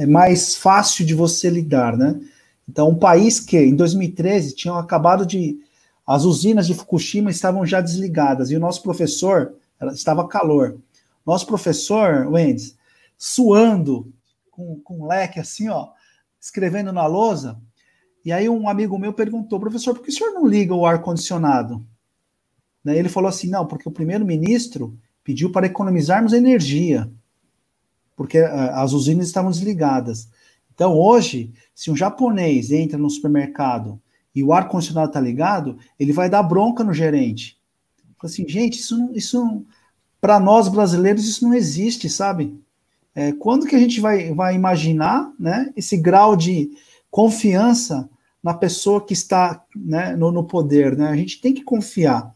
é, é mais fácil de você lidar, né? Então, um país que em 2013 tinham acabado de as usinas de Fukushima estavam já desligadas e o nosso professor, estava calor. Nosso professor, Wendes, suando, com, com um leque assim, ó, escrevendo na lousa. E aí um amigo meu perguntou, professor, por que o senhor não liga o ar-condicionado? Ele falou assim, não, porque o primeiro-ministro pediu para economizarmos energia, porque eh, as usinas estavam desligadas. Então, hoje, se um japonês entra no supermercado e o ar-condicionado está ligado, ele vai dar bronca no gerente. Assim, gente, isso, não, isso para nós brasileiros, isso não existe, sabe? É, quando que a gente vai, vai imaginar né, esse grau de confiança na pessoa que está né, no, no, poder? Né? A gente tem que confiar.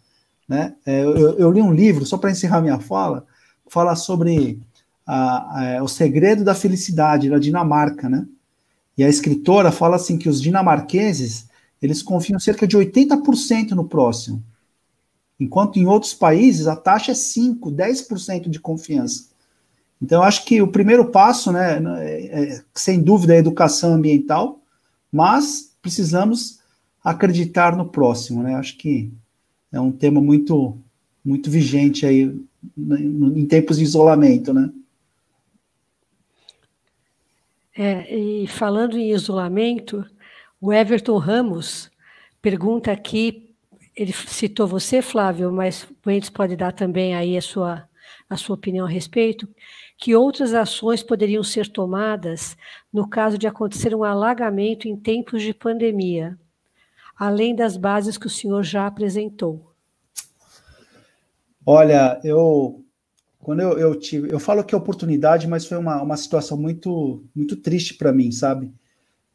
Né? É, eu, eu, li um livro, só para encerrar minha fala, fala sobre a, a, o segredo da felicidade da Dinamarca, né? E a escritora fala assim que os dinamarqueses eles confiam cerca de 80% no próximo. Enquanto em outros países a taxa é 5, 10% de confiança. Então, acho que o primeiro passo, né, é, é, sem dúvida, é a educação ambiental, mas precisamos acreditar no próximo, né? Acho que é um tema muito, muito vigente aí em tempos de isolamento, né? É, e falando em isolamento, o Everton Ramos pergunta aqui, ele citou você, Flávio, mas o Entes pode dar também aí a sua, a sua opinião a respeito, que outras ações poderiam ser tomadas no caso de acontecer um alagamento em tempos de pandemia, além das bases que o senhor já apresentou. Olha, eu quando eu, eu tive, eu falo que é oportunidade, mas foi uma, uma situação muito muito triste para mim, sabe?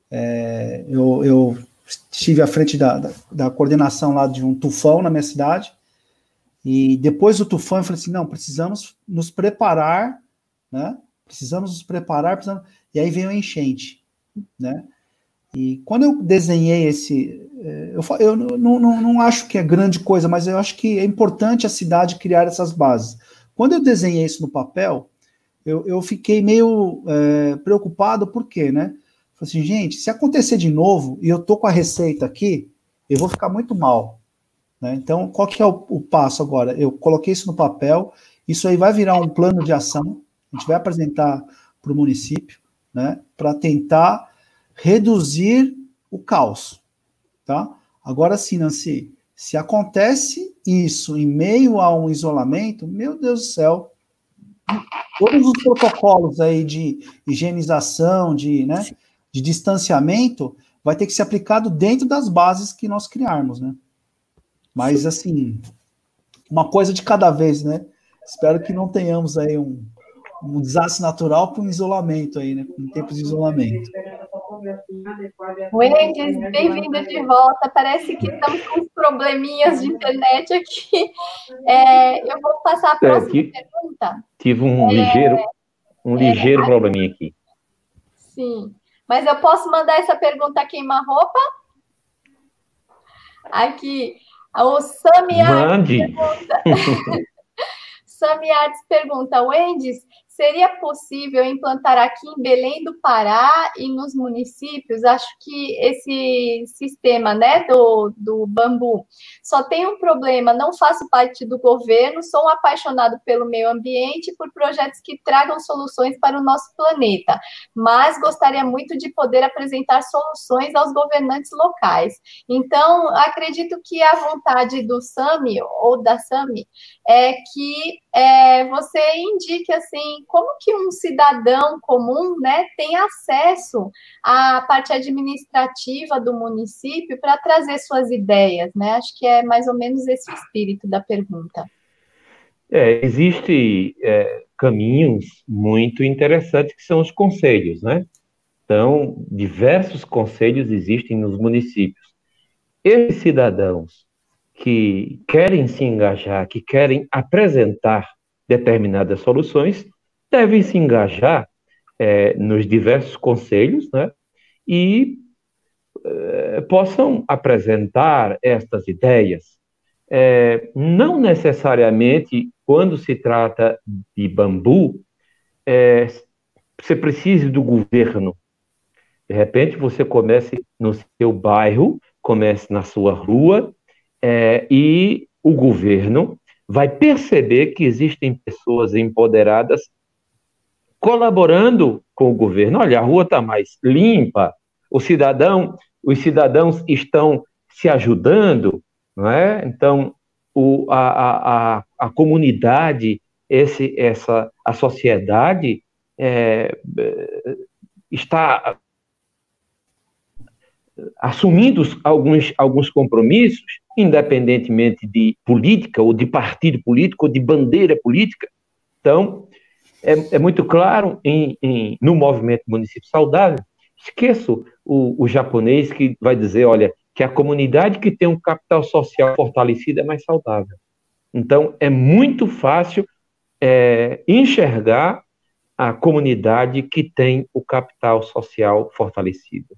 É, eu, eu estive à frente da, da, da, coordenação lá de um tufão na minha cidade, e depois do tufão eu falei assim, não, precisamos nos preparar, né? Precisamos nos preparar, precisamos... e aí veio a enchente, né? E quando eu desenhei esse, é, eu, eu não, não, não acho que é grande coisa, mas eu acho que é importante a cidade criar essas bases. Quando eu desenhei isso no papel, eu, eu fiquei meio é, preocupado, por quê, né? Assim, gente, se acontecer de novo e eu tô com a receita aqui, eu vou ficar muito mal. Né? Então, qual que é o, o, passo agora? Eu coloquei isso no papel, isso aí vai virar um plano de ação, a gente vai apresentar para o município, né, para tentar reduzir o caos, tá? Agora sim, Nancy, se acontece isso em meio a um isolamento, meu Deus do céu, todos os protocolos aí de higienização, de, né, de distanciamento vai ter que ser aplicado dentro das bases que nós criarmos, né? Mas, assim, uma coisa de cada vez, né? Espero que não tenhamos aí um, um desastre natural com isolamento aí, né? Em tempos de isolamento. Wendes, bem-vinda de volta. Parece que estamos com probleminhas de internet aqui. É, eu vou passar a é, próxima é, pergunta. Tive um é, ligeiro, um ligeiro é, probleminha aqui. Sim. Mas eu posso mandar essa pergunta queima-roupa? Aqui, o Sami Artes pergunta. Sami Artes pergunta, Wendes, Seria possível implantar aqui em Belém do Pará e nos municípios? Acho que esse sistema né, do, do bambu só tem um problema: não faço parte do governo, sou um apaixonado pelo meio ambiente e por projetos que tragam soluções para o nosso planeta, mas gostaria muito de poder apresentar soluções aos governantes locais. Então, acredito que a vontade do SAMI ou da SAMI é que é, você indique assim como que um cidadão comum né, tem acesso à parte administrativa do município para trazer suas ideias, né? Acho que é mais ou menos esse espírito da pergunta. É, Existem é, caminhos muito interessantes que são os conselhos, né? Então, diversos conselhos existem nos municípios. Esses cidadãos que querem se engajar, que querem apresentar determinadas soluções, devem se engajar é, nos diversos conselhos, né? E é, possam apresentar estas ideias. É, não necessariamente quando se trata de bambu, é, você precisa do governo. De repente, você comece no seu bairro, comece na sua rua, é, e o governo vai perceber que existem pessoas empoderadas colaborando com o governo. Olha, a rua está mais limpa, o cidadão, os cidadãos estão se ajudando, não é? Então, o, a, a, a comunidade, esse, essa, a sociedade é, está assumindo alguns, alguns compromissos, independentemente de política, ou de partido político, ou de bandeira política. Então, é, é muito claro em, em, no movimento Município Saudável, esqueço o, o japonês que vai dizer, olha, que a comunidade que tem um capital social fortalecido é mais saudável. Então, é muito fácil é, enxergar a comunidade que tem o capital social fortalecido.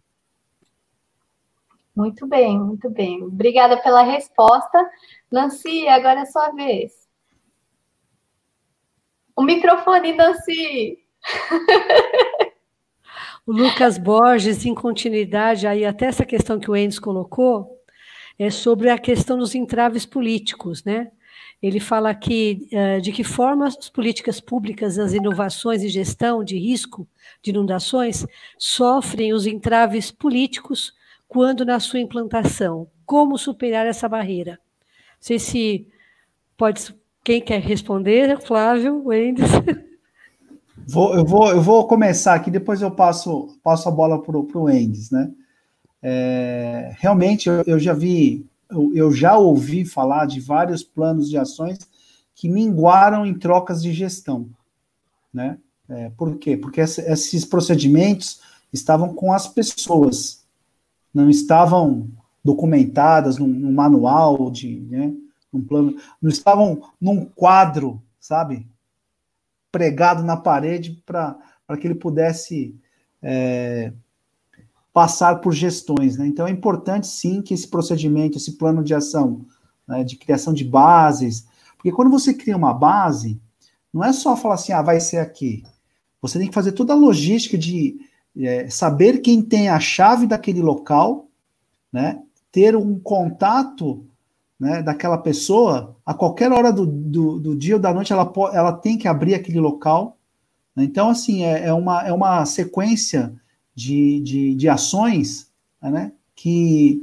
Muito bem, muito bem. Obrigada pela resposta. Nancy, agora é sua vez. O microfone, Nancy. o Lucas Borges, em continuidade, aí até essa questão que o Endes colocou, é sobre a questão dos entraves políticos, né? Ele fala aqui uh, de que forma as políticas públicas, as inovações e gestão de risco de inundações sofrem os entraves políticos quando na sua implantação? Como superar essa barreira? Não sei se pode. Quem quer responder? Flávio, Wendes. Vou, eu, vou, eu vou começar aqui, depois eu passo, passo a bola para o Wendes, né? É, realmente, eu, eu já vi, eu, eu, já ouvi falar de vários planos de ações que minguaram em trocas de gestão, né? É, por quê? Porque esses procedimentos estavam com as pessoas, não estavam documentadas num, num manual de, né, num plano, não estavam num quadro, sabe, pregado na parede para que ele pudesse é, passar por gestões. Né? Então é importante sim que esse procedimento, esse plano de ação, né, de criação de bases, porque quando você cria uma base, não é só falar assim, ah, vai ser aqui. Você tem que fazer toda a logística de é, saber quem tem a chave daquele local, né? Ter um contato né, daquela pessoa, a qualquer hora do, do, do, dia ou da noite, ela, ela tem que abrir aquele local. Né? Então, assim, é, é, uma, é uma sequência de, de, de ações né, que,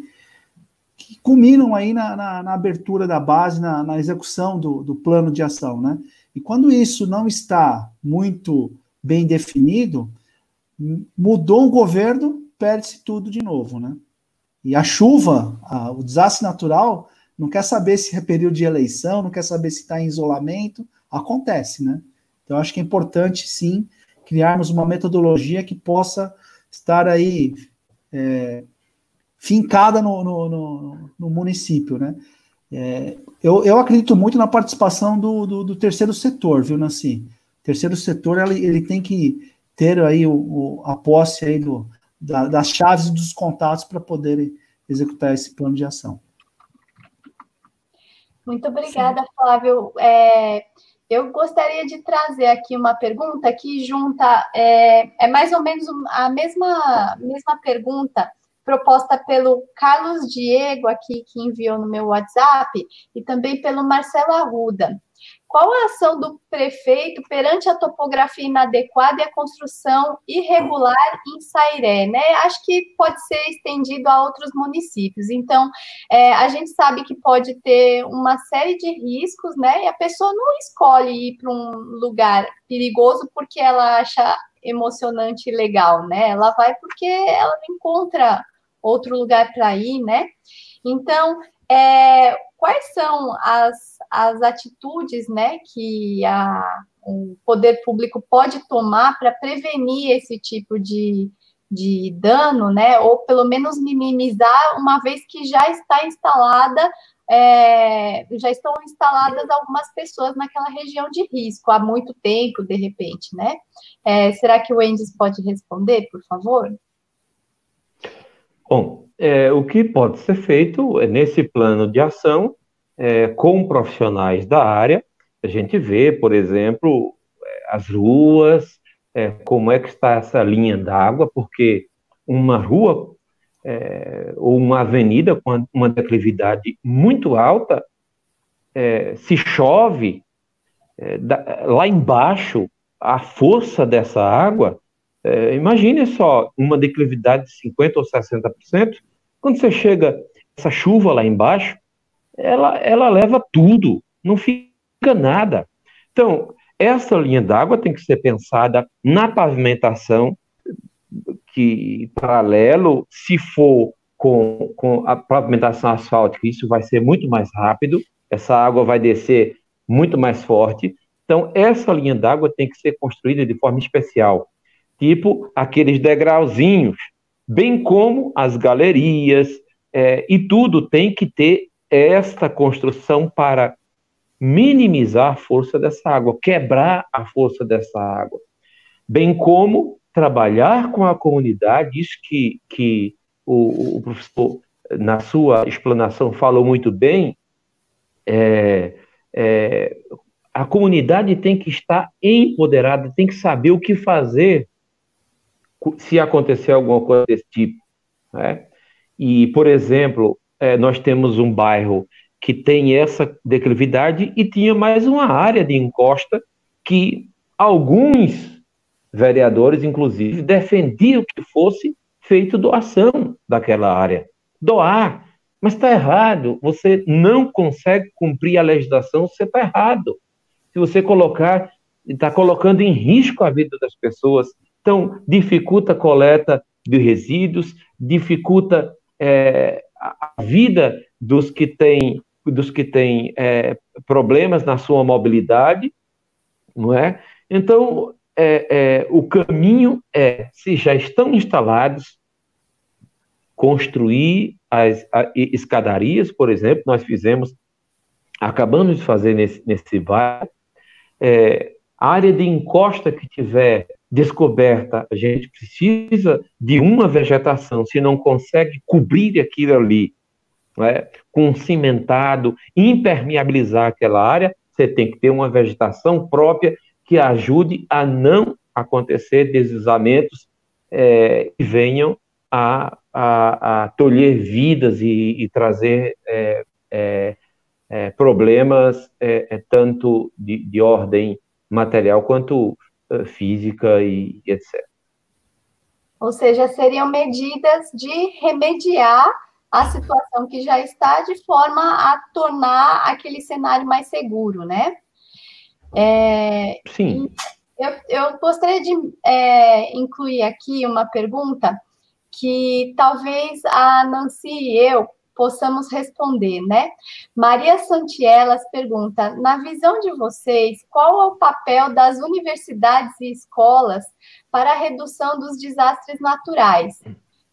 que culminam aí na, na, na abertura da base, na, na execução do, do plano de ação. Né? E quando isso não está muito bem definido, mudou o governo, perde-se tudo de novo, né? E a chuva, a, o desastre natural, não quer saber se é período de eleição, não quer saber se está em isolamento, acontece, né? Então, acho que é importante, sim, criarmos uma metodologia que possa estar aí é, fincada no, no, no, no, município, né? É, eu, eu acredito muito na participação do, do, do terceiro setor, viu, Nancy? O terceiro setor, ele, ele tem que ter aí o, o a posse aí do, da, das chaves dos contatos para poderem executar esse plano de ação. Muito obrigada, Sim. Flávio. É, eu gostaria de trazer aqui uma pergunta que junta, é, é mais ou menos a mesma, mesma pergunta proposta pelo Carlos Diego aqui, que enviou no meu WhatsApp, e também pelo Marcelo Arruda. Qual a ação do prefeito perante a topografia inadequada e a construção irregular em Sairé? Né? Acho que pode ser estendido a outros municípios. Então, é, a gente sabe que pode ter uma série de riscos, né? E a pessoa não escolhe ir para um lugar perigoso porque ela acha emocionante e legal, né? Ela vai porque ela não encontra outro lugar para ir, né? Então, é, quais são as, as atitudes né, que a, o poder público pode tomar para prevenir esse tipo de, de dano, né, ou pelo menos minimizar, uma vez que já está instalada, é, já estão instaladas algumas pessoas naquela região de risco há muito tempo, de repente, né? É, será que o Endes pode responder, por favor? Bom, é, o que pode ser feito é, nesse plano de ação é, com profissionais da área. A gente vê, por exemplo, é, as ruas, é, como é que está essa linha d'água, porque uma rua é, ou uma avenida com uma declividade muito alta, se chove, lá embaixo, a força dessa água é, imagine só uma declividade de 50% ou 60%, quando você chega essa chuva lá embaixo, ela, ela leva tudo, não fica nada. Então, essa linha d'água tem que ser pensada na pavimentação, que paralelo, se for com, com a pavimentação asfáltica, isso vai ser muito mais rápido, essa água vai descer muito mais forte. Então, essa linha d'água tem que ser construída de forma especial tipo aqueles degrauzinhos, bem como as galerias, é, e tudo tem que ter esta construção para minimizar a força dessa água, quebrar a força dessa água, bem como trabalhar com a comunidade, isso que, que o, o professor, na sua explanação, falou muito bem, é, é, a comunidade tem que estar empoderada, tem que saber o que fazer se acontecer alguma coisa desse tipo. Né? E, por exemplo, é, nós temos um bairro que tem essa declividade e tinha mais uma área de encosta que alguns vereadores, inclusive, defendiam que fosse feito doação daquela área. Doar. Mas está errado. Você não consegue cumprir a legislação, você está errado. Se você colocar, está colocando em risco a vida das pessoas, então, dificulta a coleta de resíduos, dificulta é, a vida dos que têm dos que têm é, problemas na sua mobilidade, não é? Então, é, é, o caminho é, se já estão instalados, construir as a, escadarias, por exemplo, nós fizemos, acabamos de fazer nesse, nesse bairro, é, área de encosta que tiver descoberta, a gente precisa de uma vegetação, se não consegue cobrir aquilo ali, né, com cimentado, impermeabilizar aquela área, você tem que ter uma vegetação própria que ajude a não acontecer deslizamentos é, que venham a, a, a tolher vidas e, e trazer é, é, é problemas é, é, tanto de, de ordem material quanto física e, e etc. Ou seja, seriam medidas de remediar a situação que já está de forma a tornar aquele cenário mais seguro, né? É, Sim. Eu, eu, gostaria de é, incluir aqui uma pergunta que talvez a Nancy e eu possamos responder, né? Maria Santielas pergunta: na visão de vocês, qual é o papel das universidades e escolas para a redução dos desastres naturais,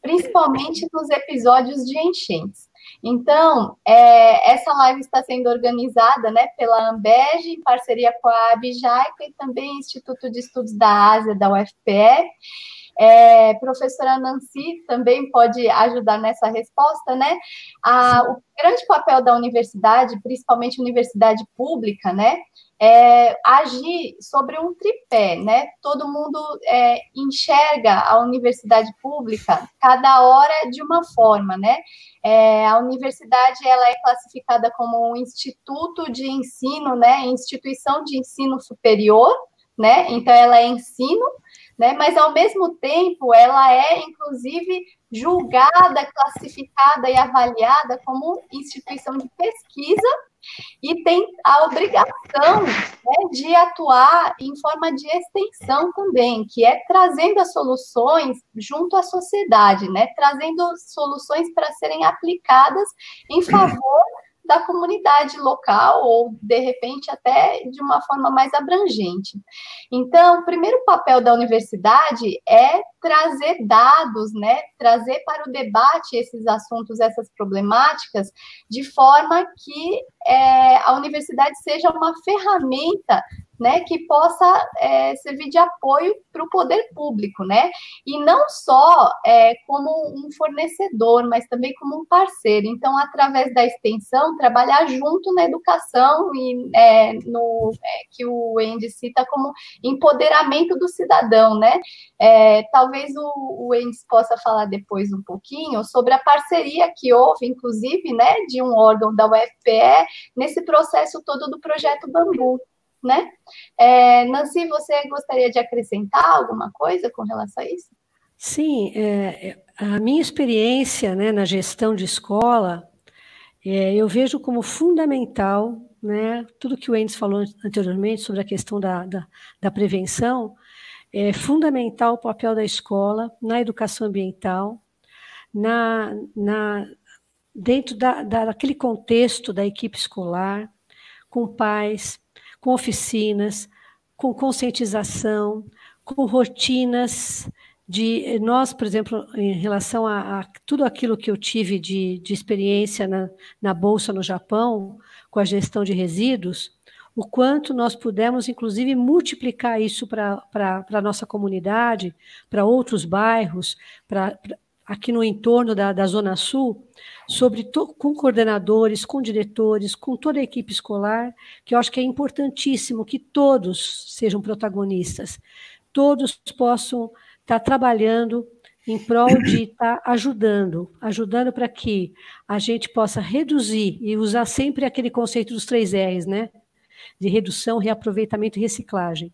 principalmente nos episódios de enchentes? Então, é, essa live está sendo organizada né, pela Ambeg, em parceria com a Abjaica e também Instituto de Estudos da Ásia, da UFPE. É, professora Nancy também pode ajudar nessa resposta, né? A, o grande papel da universidade, principalmente universidade pública, né? É agir sobre um tripé, né? Todo mundo é, enxerga a universidade pública cada hora de uma forma, né? É, a universidade ela é classificada como um instituto de ensino, né? Instituição de ensino superior, né? Então ela é ensino, né? Mas ao mesmo tempo ela é inclusive julgada, classificada e avaliada como instituição de pesquisa e tem a obrigação né, de atuar em forma de extensão também, que é trazendo as soluções junto à sociedade, né, trazendo soluções para serem aplicadas em favor da comunidade local ou de repente até de uma forma mais abrangente. Então, o primeiro papel da universidade é trazer dados, né, trazer para o debate esses assuntos, essas problemáticas, de forma que é, a universidade seja uma ferramenta né, que possa é, servir de apoio para o poder público, né, e não só é, como um fornecedor, mas também como um parceiro. Então, através da extensão, trabalhar junto na educação e é, no é, que o Andy cita como empoderamento do cidadão, né. É, talvez o, o Andy possa falar depois um pouquinho sobre a parceria que houve, inclusive, né, de um órgão da UFPE nesse processo todo do projeto Bambu né? É, Nancy, você gostaria de acrescentar alguma coisa com relação a isso? Sim, é, é, a minha experiência né, na gestão de escola, é, eu vejo como fundamental, né, tudo que o Endes falou anteriormente sobre a questão da, da, da prevenção, é fundamental o papel da escola na educação ambiental, na, na, dentro da, daquele contexto da equipe escolar, com pais, com oficinas, com conscientização, com rotinas de nós, por exemplo, em relação a, a tudo aquilo que eu tive de, de experiência na, na Bolsa no Japão, com a gestão de resíduos, o quanto nós pudemos, inclusive, multiplicar isso para a nossa comunidade, para outros bairros, para aqui no entorno da, da Zona Sul, sobre com coordenadores, com diretores, com toda a equipe escolar, que eu acho que é importantíssimo que todos sejam protagonistas, todos possam estar trabalhando em prol de estar ajudando, ajudando para que a gente possa reduzir e usar sempre aquele conceito dos três R's, né? De redução, reaproveitamento e reciclagem,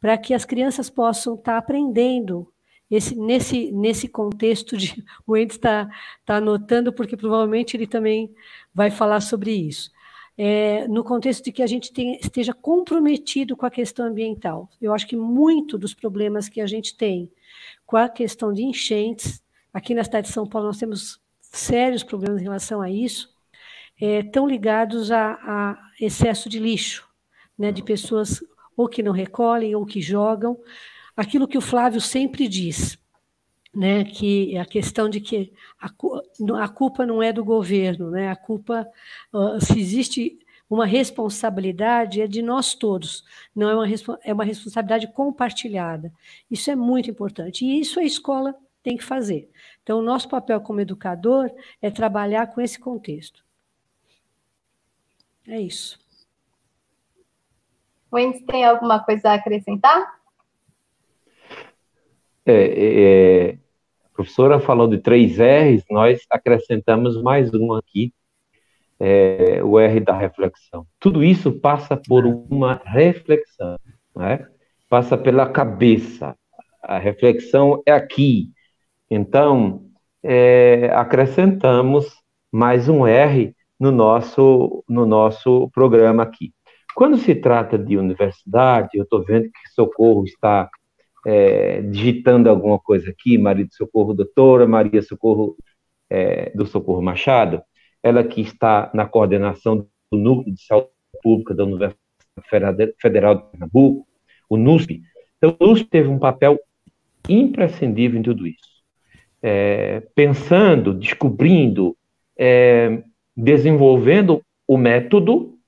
para que as crianças possam estar aprendendo esse, nesse, nesse contexto de. O Endes está tá anotando, porque provavelmente ele também vai falar sobre isso. É, no contexto de que a gente tem, esteja comprometido com a questão ambiental. Eu acho que muito dos problemas que a gente tem com a questão de enchentes, aqui na cidade de São Paulo nós temos sérios problemas em relação a isso, é, estão ligados a, a excesso de lixo, né, de pessoas ou que não recolhem ou que jogam, aquilo que o Flávio sempre diz, né, que a questão de que a, a culpa não é do governo, né, a culpa, se existe uma responsabilidade, é de nós todos, não é uma, é uma responsabilidade compartilhada. Isso é muito importante, e isso a escola tem que fazer. Então, o nosso papel como educador é trabalhar com esse contexto. É isso. Wendy, tem alguma coisa a acrescentar? É, é, é, a professora falou de três R's, nós acrescentamos mais um aqui, é, o R da reflexão. Tudo isso passa por uma reflexão, né? passa pela cabeça. A reflexão é aqui. Então, é, acrescentamos mais um R no nosso, no nosso programa aqui. Quando se trata de universidade, eu estou vendo que Socorro está é, digitando alguma coisa aqui, Maria do Socorro Doutora, Maria Socorro é, do Socorro Machado, ela que está na coordenação do Núcleo de Saúde Pública da Universidade Federal de Pernambuco, o NUSP. Então, o NUSP teve um papel imprescindível em tudo isso. É, pensando, descobrindo, é, desenvolvendo o método,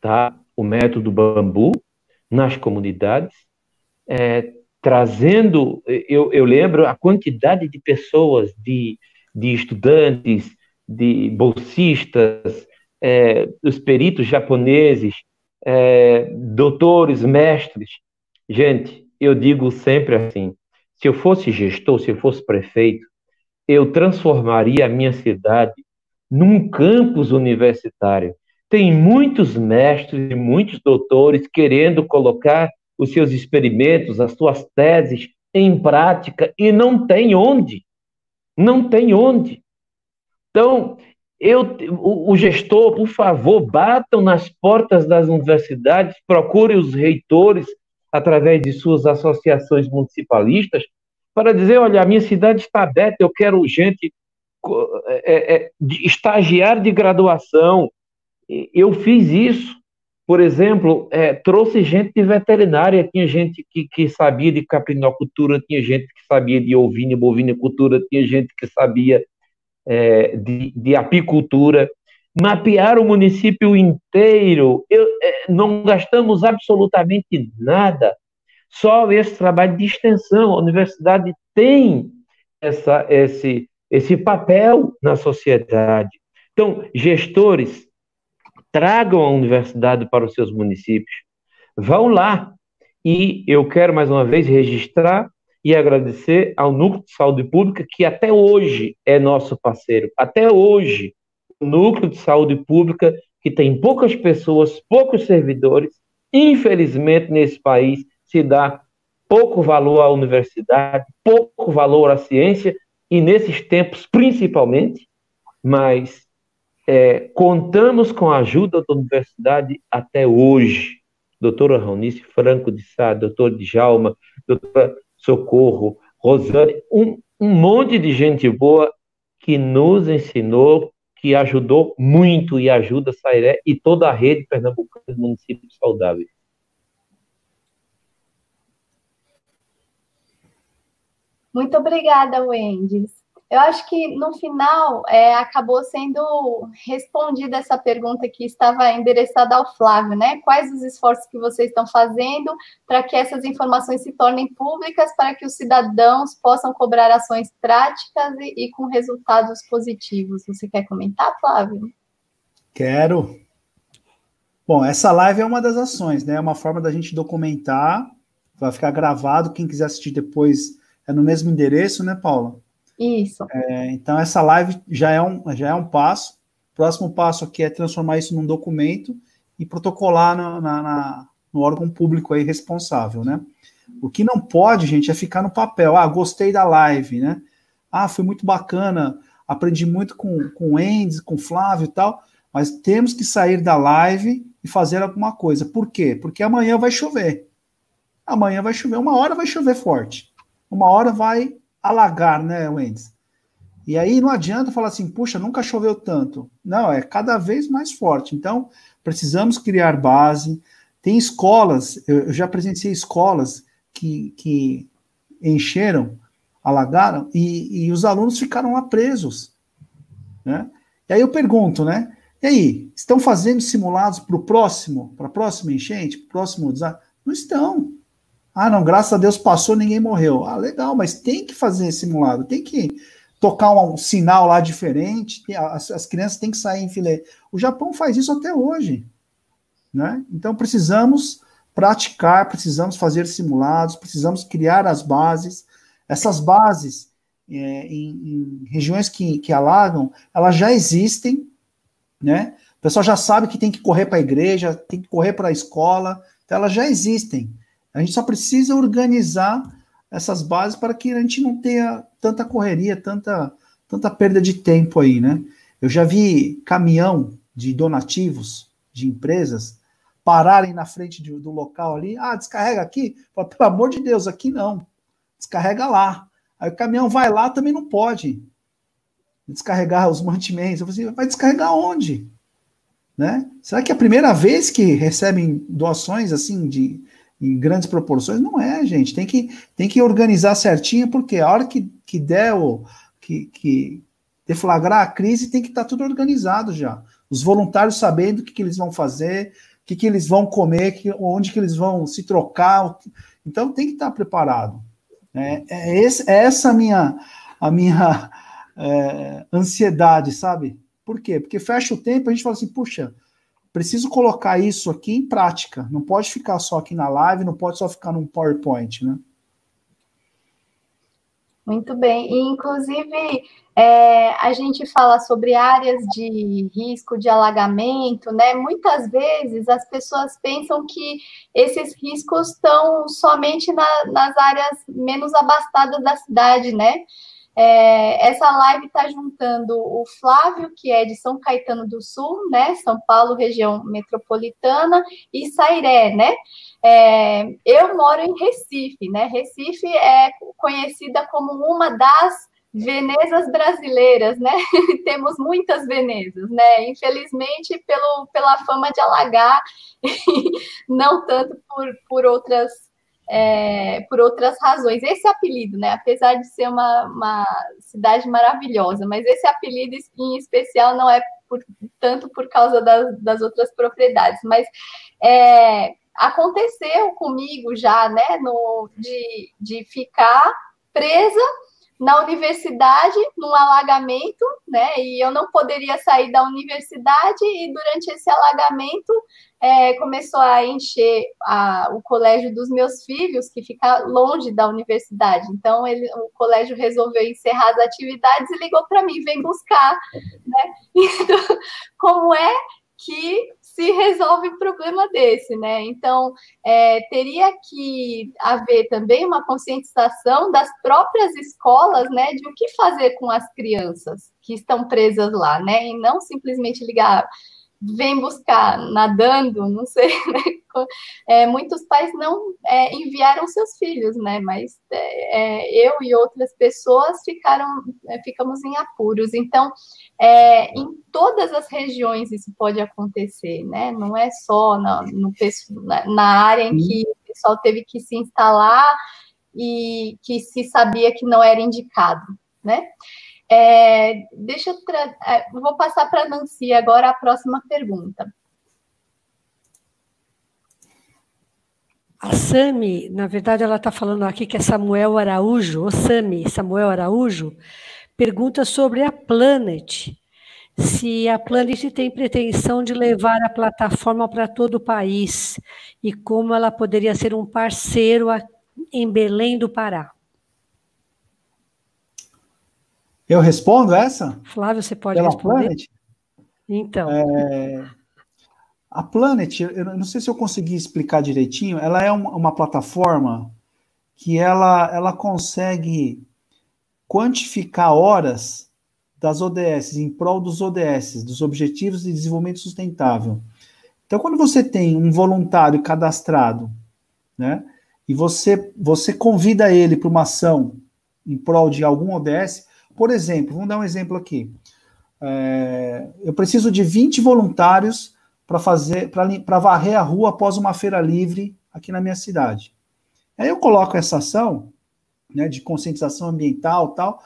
tá? o método bambu, nas comunidades, é, trazendo, eu, eu lembro a quantidade de pessoas, de, de estudantes, de bolsistas, é, os peritos japoneses, é, doutores, mestres. Gente, eu digo sempre assim: se eu fosse gestor, se eu fosse prefeito, eu transformaria a minha cidade num campus universitário. Tem muitos mestres e muitos doutores querendo colocar os seus experimentos, as suas teses em prática e não tem onde. Não tem onde. Então, eu, o, o, gestor, por favor, batam nas portas das universidades, procure os reitores através de suas associações municipalistas para dizer, olha, a minha cidade está aberta, eu quero gente é, é, de, de graduação. Eu fiz isso, por exemplo, é, trouxe gente de veterinária, tinha gente que, que sabia de caprinocultura, tinha gente que sabia de ovina e bovinicultura, tinha gente que sabia é, de, de, apicultura, mapear o município inteiro. Eu, é, não gastamos absolutamente nada, só esse trabalho de extensão. A universidade tem essa, esse, esse papel na sociedade. Então, gestores, tragam a universidade para os seus municípios. Vão lá. E eu quero mais uma vez registrar e agradecer ao Núcleo de Saúde Pública, que até hoje é nosso parceiro. Até hoje, o Núcleo de Saúde Pública, que tem poucas pessoas, poucos servidores, infelizmente nesse país se dá pouco valor à universidade, pouco valor à ciência, e nesses tempos principalmente, mas é, contamos com a ajuda da universidade até hoje. Doutora Raunice Franco de Sá, doutor Djalma, doutora Socorro, Rosane, um, um monte de gente boa que nos ensinou, que ajudou muito e ajuda a Sairé e toda a rede pernambucana de municípios saudáveis. Muito obrigada, Wendy. Eu acho que no final é, acabou sendo respondida essa pergunta que estava endereçada ao Flávio, né? Quais os esforços que vocês estão fazendo para que essas informações se tornem públicas, para que os cidadãos possam cobrar ações práticas e, e com resultados positivos? Você quer comentar, Flávio? Quero. Bom, essa live é uma das ações, né? É uma forma da gente documentar, vai ficar gravado. Quem quiser assistir depois é no mesmo endereço, né, Paula? Isso. É, então, essa live já é, um, já é um passo. O próximo passo aqui é transformar isso num documento e protocolar na, na, na, no órgão público aí responsável, né? O que não pode, gente, é ficar no papel. Ah, gostei da live, né? Ah, foi muito bacana, aprendi muito com, com o Endes, com o Flávio e tal, mas temos que sair da live e fazer alguma coisa. Por quê? Porque amanhã vai chover. Amanhã vai chover, uma hora vai chover forte. Uma hora vai alagar, né, Wendes? E aí não adianta falar assim, puxa, nunca choveu tanto. Não, é cada vez mais forte. Então, precisamos criar base. Tem escolas, eu já presenciei escolas que, que encheram, alagaram, e, e os alunos ficaram lá presos. Né? E aí eu pergunto, né? E aí, estão fazendo simulados para o próximo, para a próxima enchente, para o próximo desastre? Não estão. Ah, não, graças a Deus passou, ninguém morreu. Ah, legal, mas tem que fazer simulado, tem que tocar um, um sinal lá diferente, as, as, crianças têm que sair em filé. O Japão faz isso até hoje. Né? Então precisamos praticar, precisamos fazer simulados, precisamos criar as bases. Essas bases é, em, em, regiões que, que alagam, elas já existem, né? O pessoal já sabe que tem que correr para a igreja, tem que correr para a escola, então elas já existem. A gente só precisa organizar essas bases para que a gente não tenha tanta correria, tanta, tanta perda de tempo aí, né? Eu já vi caminhão de donativos de empresas pararem na frente de, do local ali, ah, descarrega aqui, Fala, pelo amor de Deus, aqui não, descarrega lá. Aí o caminhão vai lá, também não pode descarregar os mantimentos. Eu falei assim, vai descarregar onde? Né? Será que é a primeira vez que recebem doações assim de, em grandes proporções. Não é, gente. Tem que, tem que organizar certinho, porque a hora que, que der o. Que, que deflagrar a crise, tem que estar tá tudo organizado já. Os voluntários sabendo o que, que eles vão fazer, o que, que eles vão comer, que, onde que eles vão se trocar. Então tem que estar preparado. É, é, esse, é essa a minha, a minha é, ansiedade, sabe? Por quê? Porque fecha o tempo, a gente fala assim, puxa, preciso colocar isso aqui em prática. Não pode ficar só aqui na live, não pode só ficar num PowerPoint, né? Muito bem. E, inclusive, é, a gente fala sobre áreas de risco de alagamento, né? Muitas vezes as pessoas pensam que esses riscos estão somente na, nas áreas menos abastadas da cidade, né? É, essa live está juntando o Flávio, que é de São Caetano do Sul, né? São Paulo, região metropolitana, e Sairé, né? É, eu moro em Recife, né? Recife é conhecida como uma das Venezas brasileiras, né? Temos muitas Venezas, né? Infelizmente, pelo, pela fama de alagar, não tanto por, por outras é, por outras razões. Esse apelido, né? Apesar de ser uma, uma cidade maravilhosa, mas esse apelido em especial não é por, tanto por causa das, das outras propriedades, mas é, aconteceu comigo já, né? No, de, de ficar presa na universidade, num alagamento, né? E eu não poderia sair da universidade, e durante esse alagamento é, começou a encher a, o colégio dos meus filhos, que fica longe da universidade. Então, ele, o colégio resolveu encerrar as atividades e ligou para mim: vem buscar, né? Então, como é que se resolve um problema desse, né? Então, é, teria que haver também uma conscientização das próprias escolas, né, de o que fazer com as crianças que estão presas lá, né? E não simplesmente ligar vem buscar nadando, não sei, né? É, muitos pais não é, enviaram seus filhos, né? Mas é, é eu e outras pessoas ficaram, é, ficamos em apuros. Então, é, em todas as regiões isso pode acontecer, né? Não é só na, no, na área em que o pessoal teve que se instalar e que se sabia que não era indicado, né? É, deixa eu é, vou passar para a Nancy agora a próxima pergunta. A Sami, na verdade, ela está falando aqui que é Samuel Araújo, o Sami, Samuel Araújo, pergunta sobre a Planet. Se a Planet tem pretensão de levar a plataforma para todo o país e como ela poderia ser um parceiro em Belém do Pará. Eu respondo essa? Flávio, você pode Pela responder? Planet? Então. É, a Planet, eu não sei se eu consegui explicar direitinho, ela é uma, uma plataforma que ela, ela consegue quantificar horas das ODS, em prol dos ODS, dos Objetivos de Desenvolvimento Sustentável. Então, quando você tem um voluntário cadastrado, né, e você, você convida ele para uma ação em prol de algum ODS, por exemplo, vamos dar um exemplo aqui. É, eu preciso de 20 voluntários para fazer, para varrer a rua após uma feira livre aqui na minha cidade. Aí eu coloco essa ação né, de conscientização ambiental tal,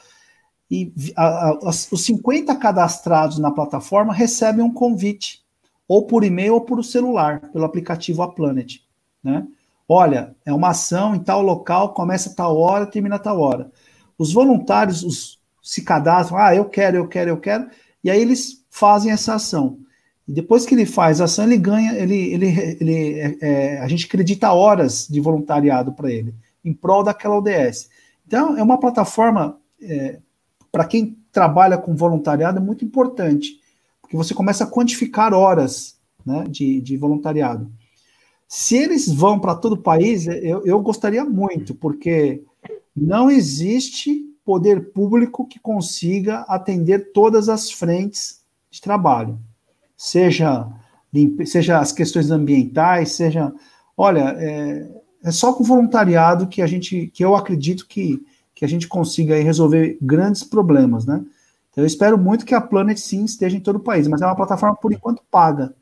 e a, a, os 50 cadastrados na plataforma recebem um convite, ou por e-mail ou por celular, pelo aplicativo A Planet. Né? Olha, é uma ação em tal local, começa tal hora, termina tal hora. Os voluntários, os, se cadastram, ah, eu quero, eu quero, eu quero, e aí eles fazem essa ação. E depois que ele faz a ação, ele ganha, ele, ele, ele é, é, a gente acredita horas de voluntariado para ele, em prol daquela ODS. Então, é uma plataforma, é, para quem trabalha com voluntariado, é muito importante, porque você começa a quantificar horas né, de, de voluntariado. Se eles vão para todo o país, eu, eu gostaria muito, porque não existe poder público que consiga atender todas as frentes de trabalho, seja, seja as questões ambientais, seja, olha, é, é só com voluntariado que a gente, que eu acredito que, que a gente consiga resolver grandes problemas, né? Então, eu espero muito que a Planet sim esteja em todo o país, mas é uma plataforma por enquanto paga.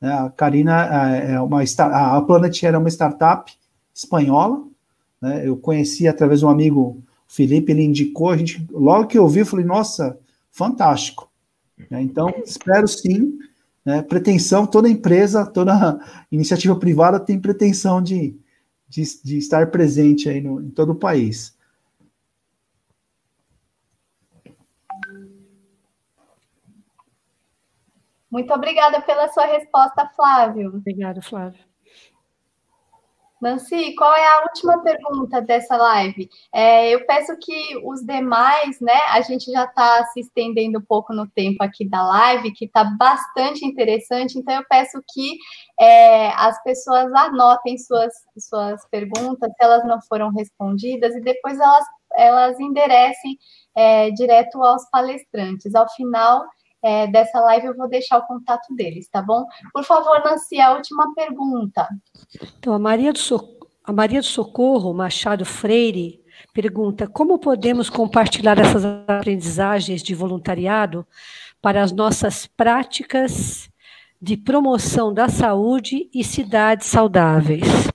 Né? A Karina é, uma a Planet era uma startup espanhola, né? Eu conheci através de um amigo Felipe ele indicou, a gente, logo que eu vi, eu falei, nossa, fantástico. Né? Então, espero sim, né, pretensão, toda empresa, toda iniciativa privada tem pretensão de, de, de estar presente aí no, em todo o país. Muito obrigada pela sua resposta, Flávio. Obrigada, Flávio. Nancy, qual é a última pergunta dessa live? É, eu peço que os demais, né? A gente já está se estendendo um pouco no tempo aqui da live, que está bastante interessante, então eu peço que é, as pessoas anotem suas, suas perguntas, se elas não foram respondidas, e depois elas, elas enderecem é, direto aos palestrantes. Ao final, é, dessa live, eu vou deixar o contato deles, tá bom? Por favor, Nancy, a última pergunta. Então, a Maria do, so a Maria do Socorro Machado Freire pergunta: como podemos compartilhar essas aprendizagens de voluntariado para as nossas práticas de promoção da saúde e cidades saudáveis?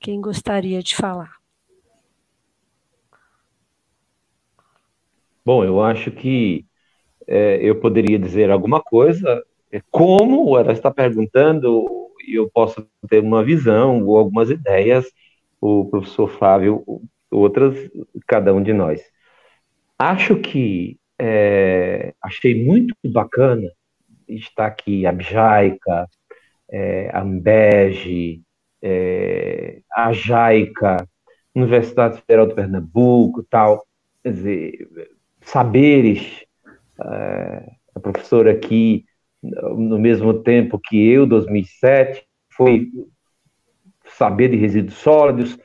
Quem gostaria de falar? Bom, eu acho que é, eu poderia dizer alguma coisa, é, como? Ela está perguntando, eu posso ter uma visão ou algumas ideias, o professor Flávio, outras, cada um de nós. Acho que é, achei muito bacana estar aqui a Bjaica, é, a Ambege, é, a Jaica, Universidade Federal de Pernambuco, tal, quer dizer, saberes a professora aqui, no mesmo tempo que eu, 2007, foi saber de resíduos sólidos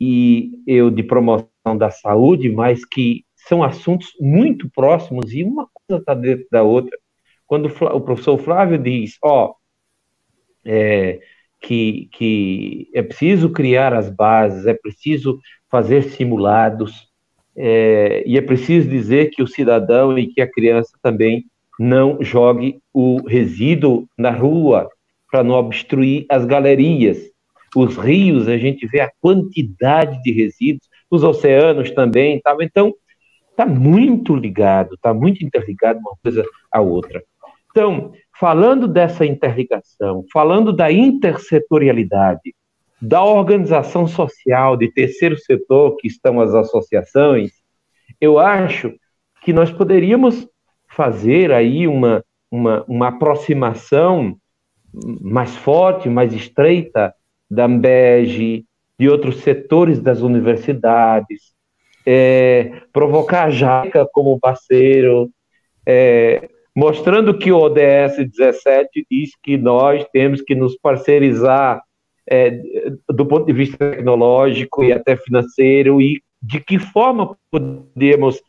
e eu de promoção da saúde, mas que são assuntos muito próximos e uma coisa está dentro da outra. Quando o professor Flávio diz, ó, é, que, que é preciso criar as bases, é preciso fazer simulados, é, e é preciso dizer que o cidadão e que a criança também não jogue o resíduo na rua para não obstruir as galerias. Os rios, a gente vê a quantidade de resíduos, os oceanos também, então está muito ligado, está muito interligado uma coisa à outra. Então, falando dessa interligação, falando da intersetorialidade, da organização social, de terceiro setor, que estão as associações, eu acho que nós poderíamos fazer aí uma, uma, uma aproximação mais forte, mais estreita da Ambege, de outros setores das universidades, é, provocar a JAICA como parceiro, é, mostrando que o ODS 17 diz que nós temos que nos parceirizar é, do ponto de vista tecnológico e até financeiro, e de que forma podemos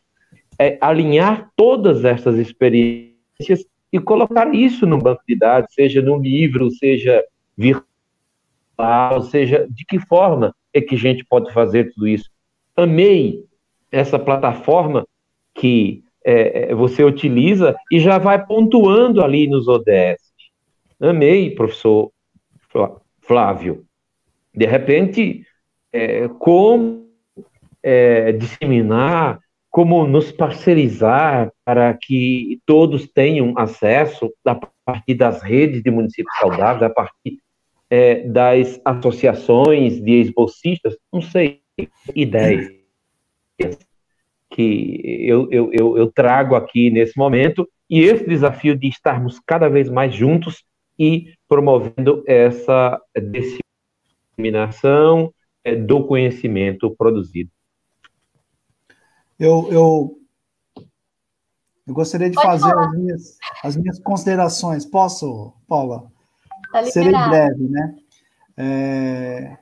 é, alinhar todas essas experiências e colocar isso no banco de dados, seja no livro, seja virtual, seja de que forma é que a gente pode fazer tudo isso. Amei essa plataforma que é, é você utiliza e já vai pontuando ali nos ODS. Amei, professor Flávio. De repente, é, como é, disseminar, como nos parceirizar para que todos tenham acesso a partir das redes de municípios saudáveis, a partir é, das associações de ex-bolsistas, não sei, ideias que eu, eu, eu, eu trago aqui nesse momento, e esse desafio de estarmos cada vez mais juntos e promovendo essa disseminação é, do conhecimento produzido. Eu, eu, eu gostaria de Pode fazer as minhas, as minhas considerações. Posso, Paula? Tá Serei breve, né? É,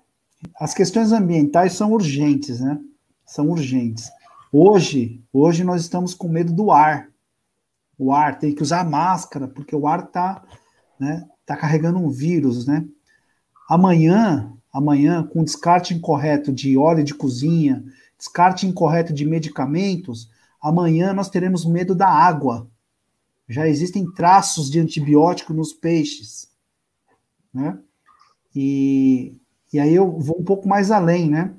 as questões ambientais são urgentes, né? São urgentes. Hoje, hoje nós estamos com medo do ar. O ar tem que usar máscara porque o ar está né, tá carregando um vírus, né? Amanhã, amanhã, com descarte incorreto de óleo de cozinha, descarte incorreto de medicamentos, amanhã nós teremos medo da água. Já existem traços de antibiótico nos peixes, né? E, e aí eu vou um pouco mais além, né?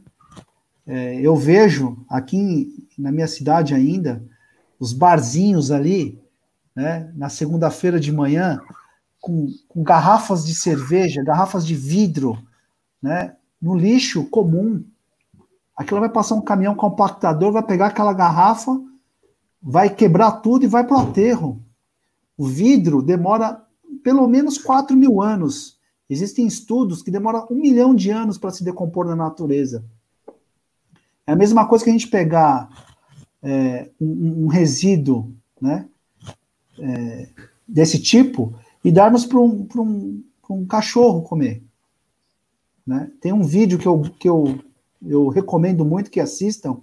É, eu vejo aqui na minha cidade ainda os barzinhos ali, né? Na segunda-feira de manhã, com, com garrafas de cerveja, garrafas de vidro, né? no lixo comum. Aquilo vai passar um caminhão compactador, vai pegar aquela garrafa, vai quebrar tudo e vai para o aterro. O vidro demora pelo menos 4 mil anos. Existem estudos que demoram um milhão de anos para se decompor na natureza. É a mesma coisa que a gente pegar é, um, um, resíduo né, é, desse tipo e darmos para um, um, um cachorro comer. Né? Tem um vídeo que, eu, que eu, eu recomendo muito que assistam,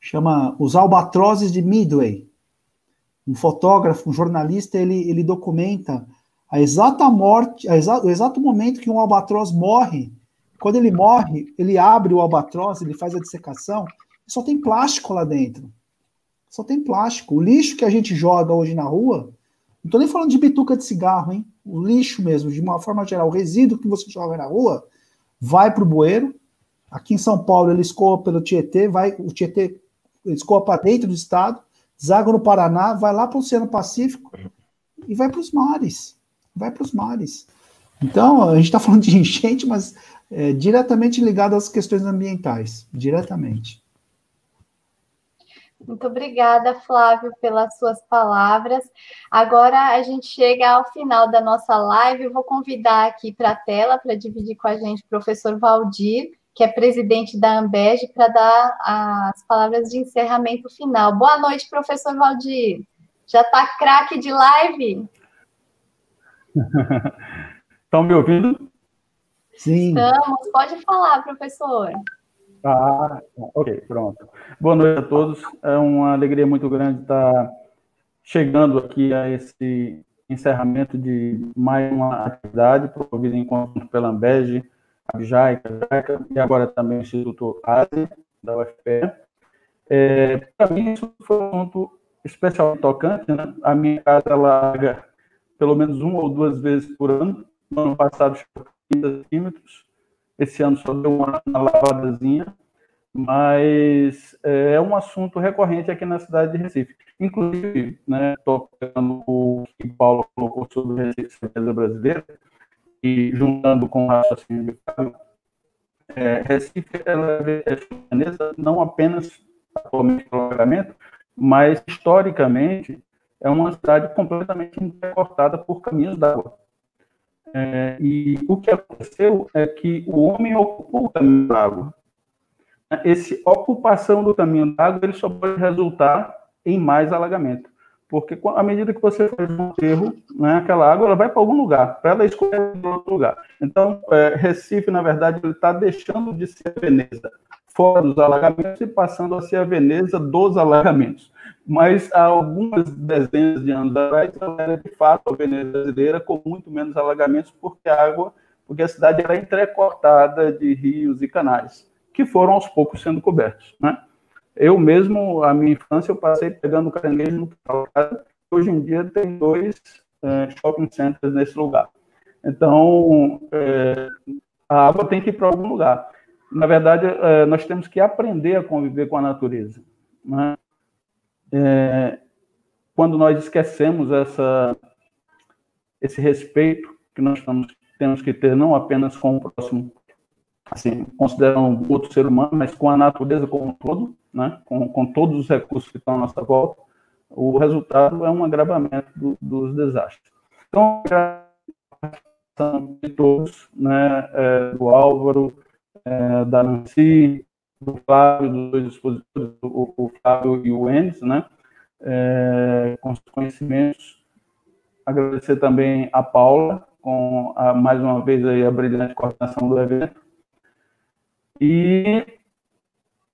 chama Os Albatrozes de Midway. Um fotógrafo, um jornalista, ele, ele documenta a exata morte, a exa, o exato momento que um albatroz morre. Quando ele morre, ele abre o albatroz, ele faz a dissecação, só tem plástico lá dentro. Só tem plástico. O lixo que a gente joga hoje na rua, não estou nem falando de bituca de cigarro, hein? O lixo mesmo, de uma forma geral, o resíduo que você joga na rua, vai para o bueiro. Aqui em São Paulo, ele escoa pelo Tietê, vai, o Tietê escoa para dentro do estado, deságua no Paraná, vai lá para o Oceano Pacífico e vai para os mares. Vai para os mares. Então, a gente está falando de enchente, mas é, diretamente ligado às questões ambientais. Diretamente. Muito obrigada, Flávio, pelas suas palavras. Agora a gente chega ao final da nossa live. Eu vou convidar aqui para a tela para dividir com a gente o professor Valdir, que é presidente da Ambeg, para dar as palavras de encerramento final. Boa noite, professor Valdir. Já está craque de live? Estão me ouvindo? Sim. Estamos. Pode falar, professor. Ah, ok, pronto. Boa noite a todos. É uma alegria muito grande estar chegando aqui a esse encerramento de mais uma atividade promovida em conjunto pela Ambege, Abjai, Cajaca e agora também o Instituto ASE, da UFPE. É, Para mim, isso foi um ponto especialmente tocante. Né? A minha casa larga pelo menos uma ou duas vezes por ano. No ano passado, 30 centímetros esse ano só deu uma, uma lavadazinha, mas é, é um assunto recorrente aqui na cidade de Recife. Inclusive, né, tocando o que Paulo colocou sobre Recife brasileira, e juntando com o raciocínio de Fábio, é, Recife ela é não apenas atualmente pelo pagamento, mas historicamente é uma cidade completamente intercortada por caminhos d'água. É, e o que aconteceu é que o homem ocupou o caminho d'água. Essa ocupação do caminho d'água ele só pode resultar em mais alagamento. Porque à medida que você faz um aterro, né, aquela água ela vai para algum lugar, para ela escorrer para outro lugar. Então, é, Recife, na verdade, ele está deixando de ser Veneza fora dos alagamentos e passando a ser a Veneza dos alagamentos mas há algumas dezenas de anos atrás ela era de fato a Veneza brasileira com muito menos alagamentos porque a água, porque a cidade era entrecortada de rios e canais que foram aos poucos sendo cobertos, né? Eu mesmo, a minha infância, eu passei pegando caranguejo no quintal Hoje em dia tem dois é, shopping centers nesse lugar. Então, é, a água tem que ir para algum lugar. Na verdade, é, nós temos que aprender a conviver com a natureza. Né? É, quando nós esquecemos essa, esse respeito que nós estamos, temos que ter não apenas com o próximo, assim, considerando outro ser humano, mas com a natureza como um todo, né, com, com todos os recursos que estão à nossa volta, o resultado é um agravamento do, dos desastres. Então, de todos, né, é, do Álvaro, é, da Nancy, do Flávio, dos dois expositores, o, o Flávio e o Enes, né? É, com os conhecimentos. Agradecer também a Paula, com a, mais uma vez aí a brilhante coordenação do evento. E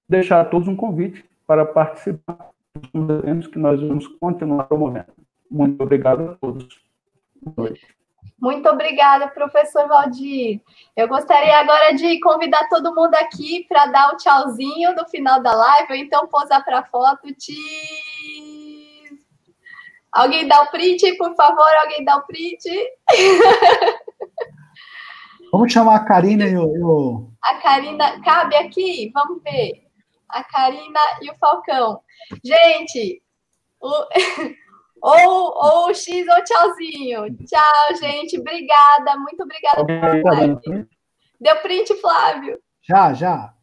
deixar a todos um convite para participar dos eventos que nós vamos continuar promovendo. Muito obrigado a todos. Boa noite. Muito obrigada, professor Valdir. Eu gostaria agora de convidar todo mundo aqui para dar o um tchauzinho no final da live, ou então posar para a foto. Cheese. Alguém dá o print, por favor? Alguém dá o print? Vamos chamar a Karina e o. A Karina cabe aqui? Vamos ver. A Karina e o Falcão. Gente, o... Ou, ou X ou tchauzinho. Tchau, gente. Obrigada. Muito obrigada Deu print, Flávio. Já, já.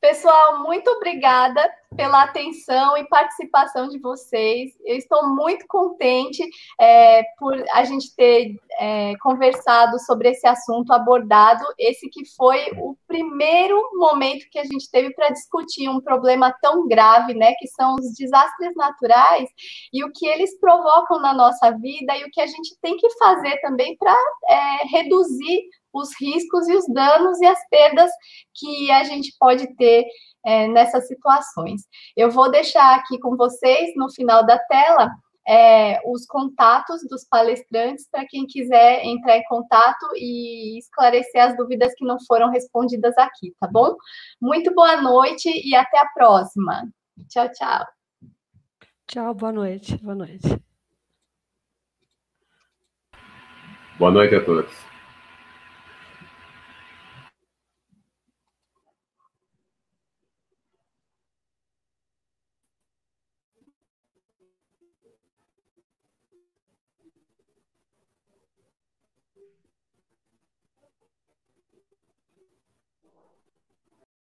Pessoal, muito obrigada pela atenção e participação de vocês. Eu estou muito contente é, por a gente ter é, conversado sobre esse assunto, abordado esse que foi o primeiro momento que a gente teve para discutir um problema tão grave, né, que são os desastres naturais e o que eles provocam na nossa vida e o que a gente tem que fazer também para é, reduzir os riscos e os danos e as perdas que a gente pode ter é, nessas situações. Eu vou deixar aqui com vocês, no final da tela, é, os contatos dos palestrantes para quem quiser entrar em contato e esclarecer as dúvidas que não foram respondidas aqui, tá bom? Muito boa noite e até a próxima. Tchau, tchau. Tchau, boa noite. Boa noite. Boa noite a todos.